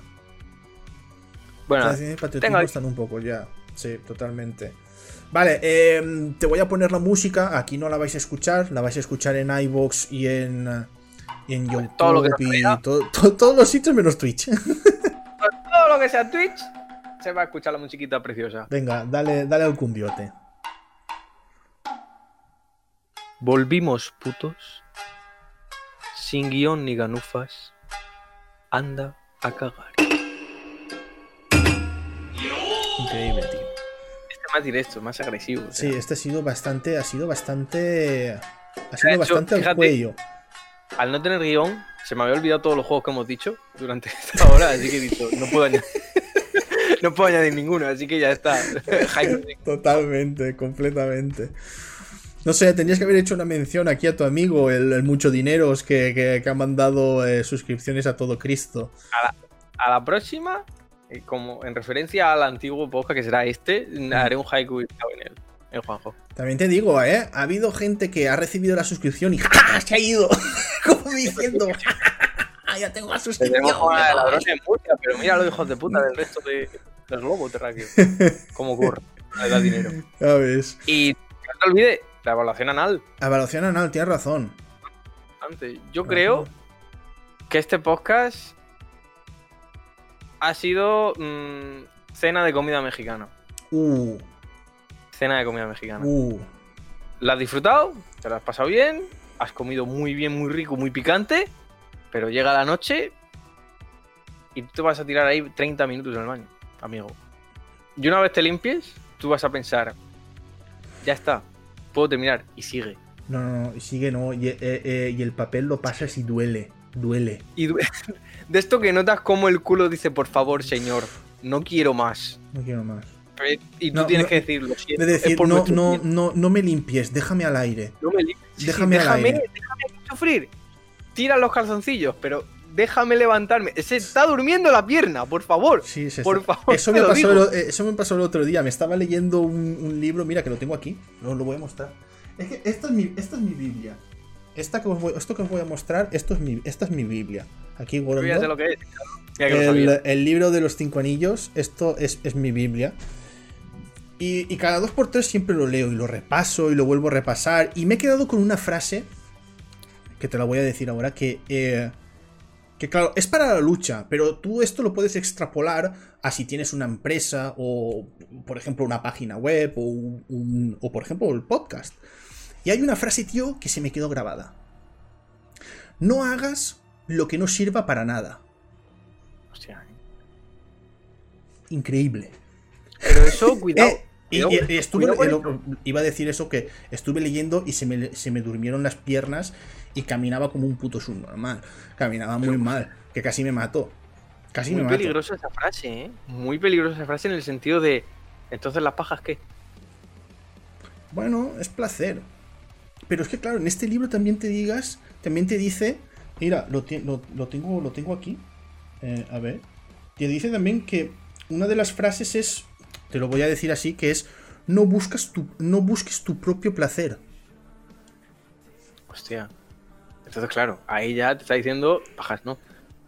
Bueno, O sea, tengo están un poco ya. Sí, totalmente. Vale, eh, te voy a poner la música. Aquí no la vais a escuchar. La vais a escuchar en iBox y en, y en YouTube todo lo que y todos los sitios menos Twitch. todo lo que sea Twitch, se va a escuchar la musiquita preciosa. Venga, dale, dale al cumbiote. Volvimos putos, sin guion ni ganufas, anda a cagar. Increíble, tío. Este más directo, más agresivo. o sea. Sí, este ha sido bastante, ha sido bastante, ha sido hecho, bastante al fíjate, cuello. Al no tener guion, se me había olvidado todos los juegos que hemos dicho durante esta hora, así que he dicho, no puedo añadir, no puedo añadir ninguno, así que ya está. Totalmente, completamente. No sé, tendrías que haber hecho una mención aquí a tu amigo, el, el mucho dineros que, que- que ha mandado eh, suscripciones a todo Cristo. A la próxima, eh, como en referencia al antiguo podcast que será este, haré un haiku en él, en Juanjo. También te digo, ¿eh? Ha habido gente que ha recibido la suscripción y ¡ja! se ha ido. Como diciendo, ya tengo la suscripción. Tenemos una de ladrones en Murcia, pero mira los hijos de puta del resto de, del globo terráqueo. Cómo ocurre, le da dinero. Ya ves. Y no te olvides, la evaluación anal. Evaluación anal, tienes razón. Antes, yo creo que este podcast ha sido mm, cena de comida mexicana. Uh, Cena de comida mexicana. uh. ¿La has disfrutado? ¿Te la has pasado bien? ¿Has comido muy bien, muy rico, muy picante? Pero llega la noche y tú te vas a tirar ahí 30 minutos en el baño, amigo. Y una vez te limpies, tú vas a pensar, ya está, puedo terminar y sigue. No, no, no, sigue, no. Y, eh, eh, y el papel lo pasas y duele. Duele. Y du- de esto que notas como el culo dice, por favor, señor, no quiero más. No quiero más. Y tú No, tienes no, que decir, lo siento, De es decir, no, no, no, no me limpies, déjame al aire. No me limpies. Sí, sí, Déjame al déjame, aire. déjame sufrir. Tira los calzoncillos, pero déjame levantarme. Se está durmiendo la pierna, por favor. Sí, se Por favor, Eso me, pasó el, eh, eso me pasó el otro día. Me estaba leyendo un, un libro. Mira, que lo tengo aquí. No lo voy a mostrar. Es que esta es mi, esta es mi Biblia. Esta que os voy- esto que os voy a mostrar, esto es mi, esta es mi Biblia. Aquí, Gorondo. lo que es. Que El, el libro de los cinco anillos. Esto es, es mi Biblia. Y, y cada dos por tres siempre lo leo y lo repaso y lo vuelvo a repasar. Y me he quedado con una frase que te la voy a decir ahora. Que, eh, que claro, es para la lucha, pero tú esto lo puedes extrapolar a si tienes una empresa o, por ejemplo, una página web o, un- o por ejemplo, el podcast. Y hay una frase, tío, que se me quedó grabada. No hagas lo que no sirva para nada. Hostia, ¿eh? Increíble. Pero eso, cuidado. Eh, y, y- y estuve, iba a decir eso que estuve leyendo y se me, se me durmieron las piernas y caminaba como un puto subnormal. Caminaba muy mal, que casi me mató. Casi Muy me mató. peligrosa esa frase, ¿eh? Muy peligrosa esa frase en el sentido de. Entonces, ¿las pajas qué? Bueno, es placer. Pero es que claro, en este libro también te digas, también te dice, mira, lo, lo- lo tengo, lo tengo aquí. Eh, a ver. Te dice también que una de las frases es, te lo voy a decir así, que es no buscas tu, no busques tu propio placer. Hostia. Entonces, claro, ahí ya te está diciendo pajas, ¿no?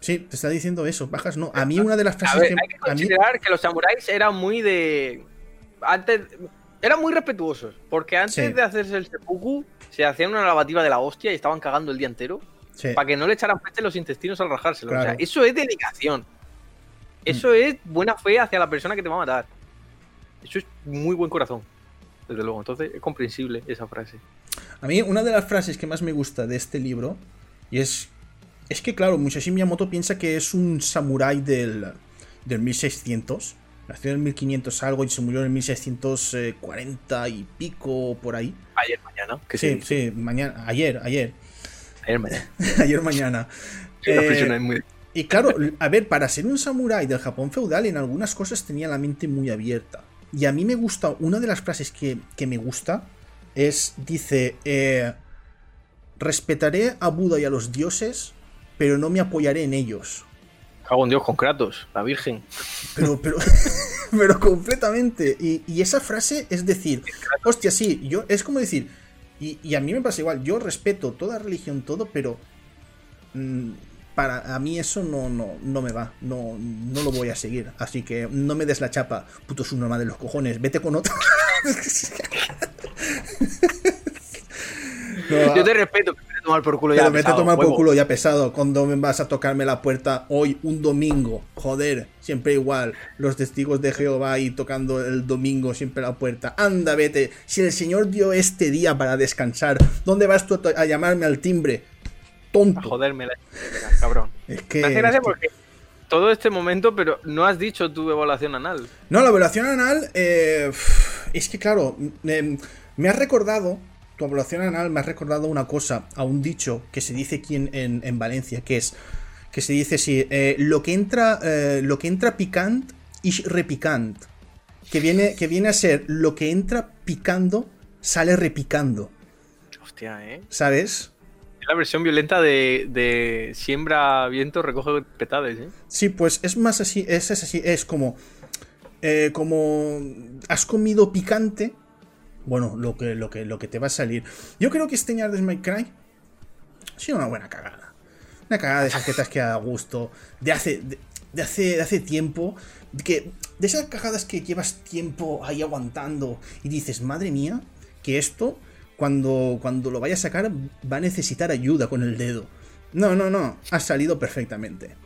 Sí, te está diciendo eso, bajas no. A mí una de las frases ver, que hay que a mí considerar que los samuráis eran muy de. Antes. Eran muy respetuosos. Porque antes Sí. de hacerse el seppuku, se hacían una lavativa de la hostia y estaban cagando el día entero. sí, Para que no le echaran peste los intestinos al rajárselo. O sea, eso es dedicación. Eso es buena fe hacia la persona que te va a matar. Eso es muy buen corazón. Desde luego. Entonces es comprensible esa frase. A mí una de las frases que más me gusta de este libro y es es que claro, Musashi Miyamoto piensa que es un samurái del del 1600, nació en el 1500 algo y se murió en el 1640 y pico por ahí. Ayer mañana. Que Sí, sí, mañana, ayer, ayer, Ayer mañana. ayer mañana. Eh, muy- Y claro, a ver, para ser un samurái del Japón feudal, en algunas cosas tenía la mente muy abierta. Y a mí me gusta, una de las frases que, que me gusta es, dice, eh, respetaré a Buda y a los dioses, pero no me apoyaré en ellos. Cago en Dios con Kratos, la Virgen. Pero, pero, pero completamente. Y, y esa frase es decir, hostia, sí, yo, es como decir, y, y a mí me pasa igual, yo respeto toda religión, todo, pero mm, para a mí eso no, no, no me va, no, no lo voy a seguir. Así que no me des la chapa, puto subnormal de los cojones, vete con otra. No, Yo te respeto, vete a tomar por culo ya. pero vete a pesado, tomar por culo ya pesado. Cuando me vas a tocarme la puerta hoy, un domingo. Joder, siempre igual. Los testigos de Jehová ahí tocando el domingo siempre la puerta. Anda, vete. Si el Señor dio este día para descansar, ¿dónde vas tú a, a llamarme al timbre? A Tonto. joderme la cabrón. Es que. Me hace gracia es que- porque todo este momento, pero no has dicho tu evaluación anal. No, la evaluación anal. eh, es que, claro, eh, me has recordado. Tu evaluación anal me has recordado una cosa, a un dicho que se dice aquí en, en- en Valencia, que es. Que se dice así: eh, lo que entra. eh, lo que entra picant y repicant. Que viene, que viene a ser lo que entra picando, sale repicando. Hostia, ¿eh? ¿Sabes? Es la versión violenta de, de siembra viento, recoge petades, ¿eh? Sí, pues es más así, es, es así, es como, eh, como has comido picante, bueno, lo que, lo, que, lo que te va a salir. Yo creo que este My Cry ha sido una buena cagada. Una cagada de esas que te has quedado a gusto, de hace, de, de hace, de hace tiempo, de, que, de esas cagadas que llevas tiempo ahí aguantando y dices, madre mía, que esto, cuando, cuando lo vaya a sacar, va a necesitar ayuda con el dedo. No, no, no, ha salido perfectamente.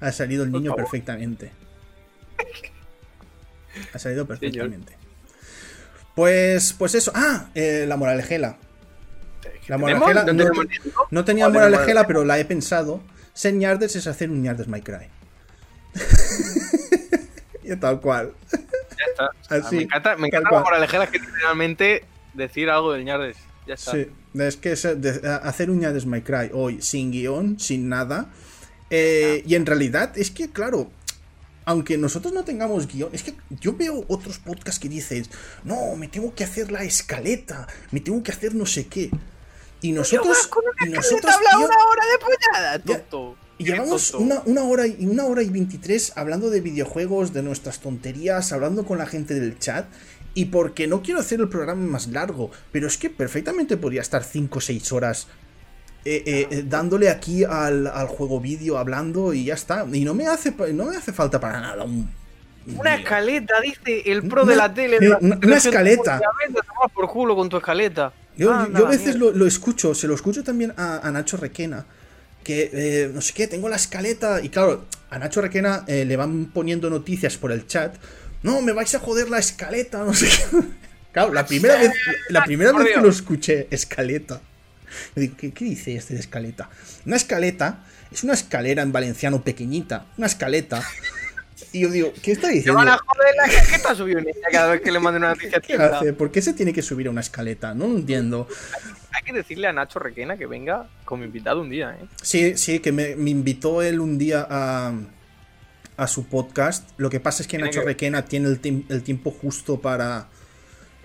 Ha salido el niño perfectamente. Ha salido perfectamente. Pues, pues eso. Ah, eh, la moralejela. La moralejela ¿No no, no tenía ¿Cuál es la moralejela, pero la he pensado. Ser ñardes es hacer un ñardes My Cry. y tal cual. Ya está. Así, me encanta, me encanta la moraleja que literalmente decir algo del ñardes. Ya está. Sí, es que es, de- hacer un ñardes My Cry hoy sin guion, sin nada. Eh, y en realidad es que, claro, aunque nosotros no tengamos guion, es que yo veo otros podcasts que dicen, no, me tengo que hacer la escaleta, me tengo que hacer no sé qué. Y nosotros, y nosotros tío, una hora de pollada, tonto. y llevamos una, una hora y una hora y 23 hablando de videojuegos, de nuestras tonterías, hablando con la gente del chat. Y porque no quiero hacer el programa más largo, pero es que perfectamente podría estar 5 o 6 horas eh, eh, eh, dándole aquí al, al juego vídeo, hablando y ya está. Y no me hace, no me hace falta para nada un. un Una escaleta, dice el pro Una- de la tele. eh, una- una escaleta. Por culo con tu escaleta. Yo, yo a veces lo, lo escucho, se lo escucho también a, a Nacho Requena. Que eh, no sé qué, tengo la escaleta. Y claro, a Nacho Requena eh, le van poniendo noticias por el chat. No, me vais a joder la escaleta, no sé qué. Claro, la primera vez, la primera vez que lo escuché, escaleta. Yo digo, ¿qué, qué dice este de escaleta? Una escaleta es una escalera en valenciano pequeñita, una escaleta. Y yo digo, ¿qué está diciendo? van a joder la casqueta subió un cada vez que le manden una noticia. ¿Qué hace? ¿Por qué se tiene que subir a una escaleta? No lo entiendo. Hay que decirle a Nacho Requena que venga como invitado un día, ¿eh? Sí, sí, que me, me invitó él un día a, a su podcast. Lo que pasa es que Nacho que- Requena tiene el tiempo justo para,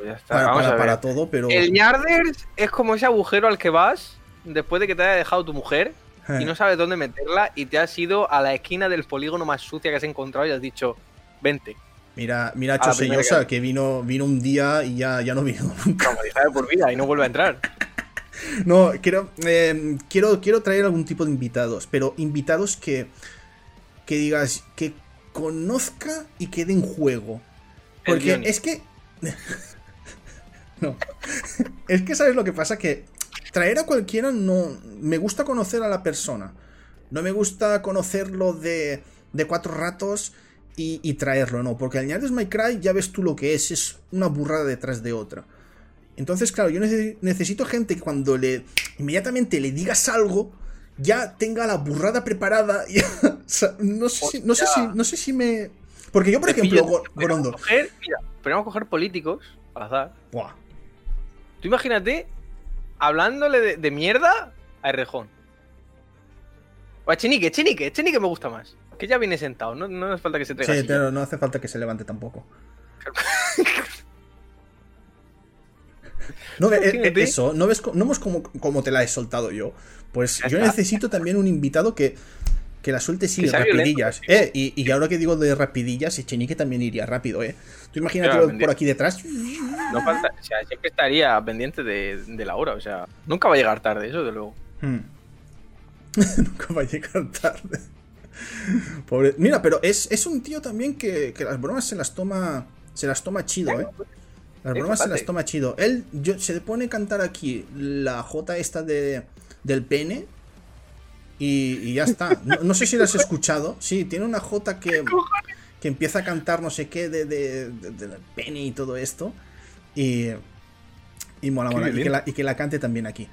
Pues ya está. para, Vamos para- a ver. para todo, pero... El Ñarders es como ese agujero al que vas después de que te haya dejado tu mujer Eh, y no sabes dónde meterla y te has ido a la esquina del polígono más sucia que has encontrado y has dicho, vente. Mira, mira a Ah, Chosellosa, que- que vino, vino un día y ya, ya no vino nunca. De por vida y no vuelve a entrar. No, quiero, eh, quiero, quiero traer algún tipo de invitados, pero invitados que, que digas, que conozca y quede en juego. Porque es que... no. Es que sabes lo que pasa, que traer a cualquiera no... Me gusta conocer a la persona. No me gusta conocerlo de, de cuatro ratos y, y traerlo, no. Porque al Ñardes My Cry ya ves tú lo que es, es una burrada detrás de otra. Entonces, claro, yo nece- necesito gente que cuando le inmediatamente le digas algo, ya tenga la burrada preparada. y- o sea, no, sé si, no, sé si, no sé si me. Porque yo, por ejemplo, pillo- Go- podemos Gorondo. coger- mira, podemos coger políticos al azar. Buah, Tú imagínate hablándole de, de mierda a Errejón. O a Chenique, Chenique, Chenique me gusta más. Que ya viene sentado, no, no hace falta que se traiga Sí, pero no hace falta que se levante tampoco. No, eh, eh, eso, ¿no ves no ves cómo, cómo te la he soltado yo? Pues yo necesito también un invitado que, que la suelte sí, violento, rapidillas. Eh, y, y ahora que digo de rapidillas, Echenique también iría rápido, eh. Tú imagínate por aquí detrás. No falta, o sea, siempre estaría pendiente de, de la hora, o sea, nunca va a llegar tarde, eso de luego. Hmm. Nunca va a llegar tarde. Pobre. Mira, pero es, es un tío también que, que las bromas se las toma. Se las toma chido, eh. Las Sí, bromas se las toma chido. Él yo, se le pone a cantar aquí la J esta de, del pene. Y, y ya está. No, no sé si la has escuchado. Sí, tiene una J que, que empieza a cantar no sé qué de, de- pene y todo esto. Y, y mola, mola. Y que, la, y que la cante también aquí.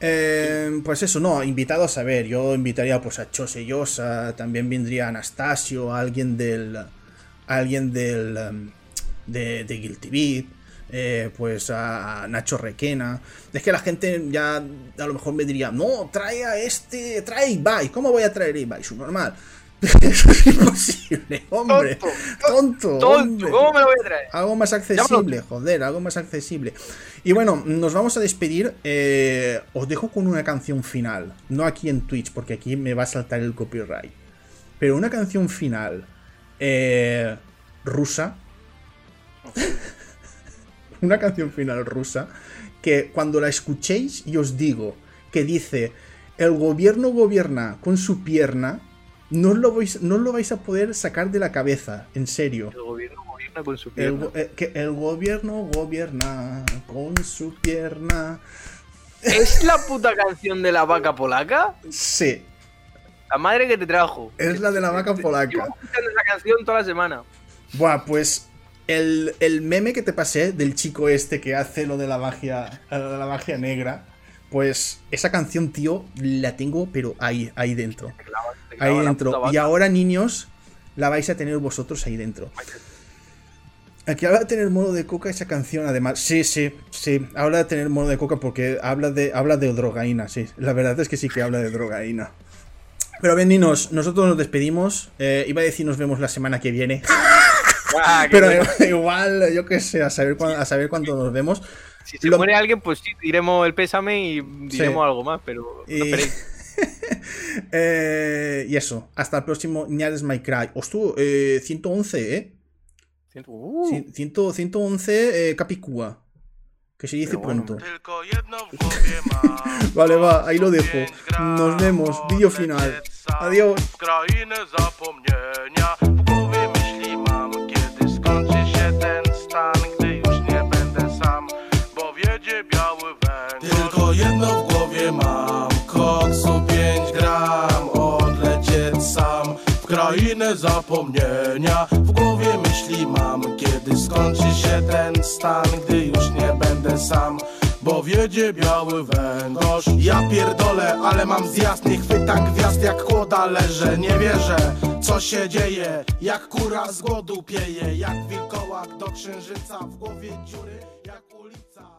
Eh, pues eso, no, invitados a ver. Yo invitaría pues a Chose Llosa, también vendría Anastasio, alguien del. Alguien del. de, de Guilty Beat. Eh, pues a Nacho Requena. Es que la gente ya a lo mejor me diría, no, trae a este, trae Ibai. ¿Cómo voy a traer Ibai? Su normal. Eso es imposible, hombre. Tonto, Tonto, hombre. ¿cómo me lo voy a traer? Algo más accesible, joder, algo más accesible. Y bueno, nos vamos a despedir. eh, os dejo con una canción final. No aquí en Twitch, porque aquí me va a saltar el copyright. Pero una canción final eh, rusa. Una canción final rusa. Que cuando la escuchéis y os digo que dice: El gobierno gobierna con su pierna. No os lo vais, no os lo vais a poder sacar de la cabeza, en serio. El gobierno gobierna con su pierna. eh, que el gobierno gobierna con su pierna. ¿Es la puta canción de la vaca polaca? Sí, La madre que te trajo. es la de la vaca polaca. escuchando esa canción toda la semana. Buah, pues el, el meme que te pasé del chico este que hace lo de la magia, lo de la magia negra, pues esa canción, tío, la tengo, pero ahí, ahí dentro. Te clava- te Ahí clava dentro. Y ahora, niños, la vais a tener vosotros ahí dentro. Aquí habla de tener modo de coca esa canción, además. Sí, sí, sí. Habla de tener modo de coca porque habla de, habla de drogaína, sí. La verdad es que sí que habla de drogaína. Pero bien, niños, nosotros nos despedimos. Eh, iba a decir nos vemos la semana que viene. Ah, Pero igual, yo qué sé, a saber, cuándo, a saber cuándo nos vemos. Si se lo- muere alguien, pues sí, diremos el pésame y diremos algo más, pero no Y- esperéis. Eh, y eso, hasta el próximo Ñades My Cry. Hostia, eh, 111, ¿eh? Siento- uh, Cien- ciento- 111 eh, Capicúa. Que se dice bueno. pronto. Vale, va, ahí lo dejo. 105 gram, Nos vemos. Vídeo final. Adiós. Krainę zapomnienia. W głowie myśli mam Kiedy skończy się ten stan Gdy już nie będę sam bo wiedzie biały węgorz. Ja pierdolę, ale mam zjazd, nie chwytam gwiazd jak kłoda leżę Nie wierzę, co się dzieje, jak kura z głodu pieje Jak wilkołak do księżyca, w głowie dziury, jak ulica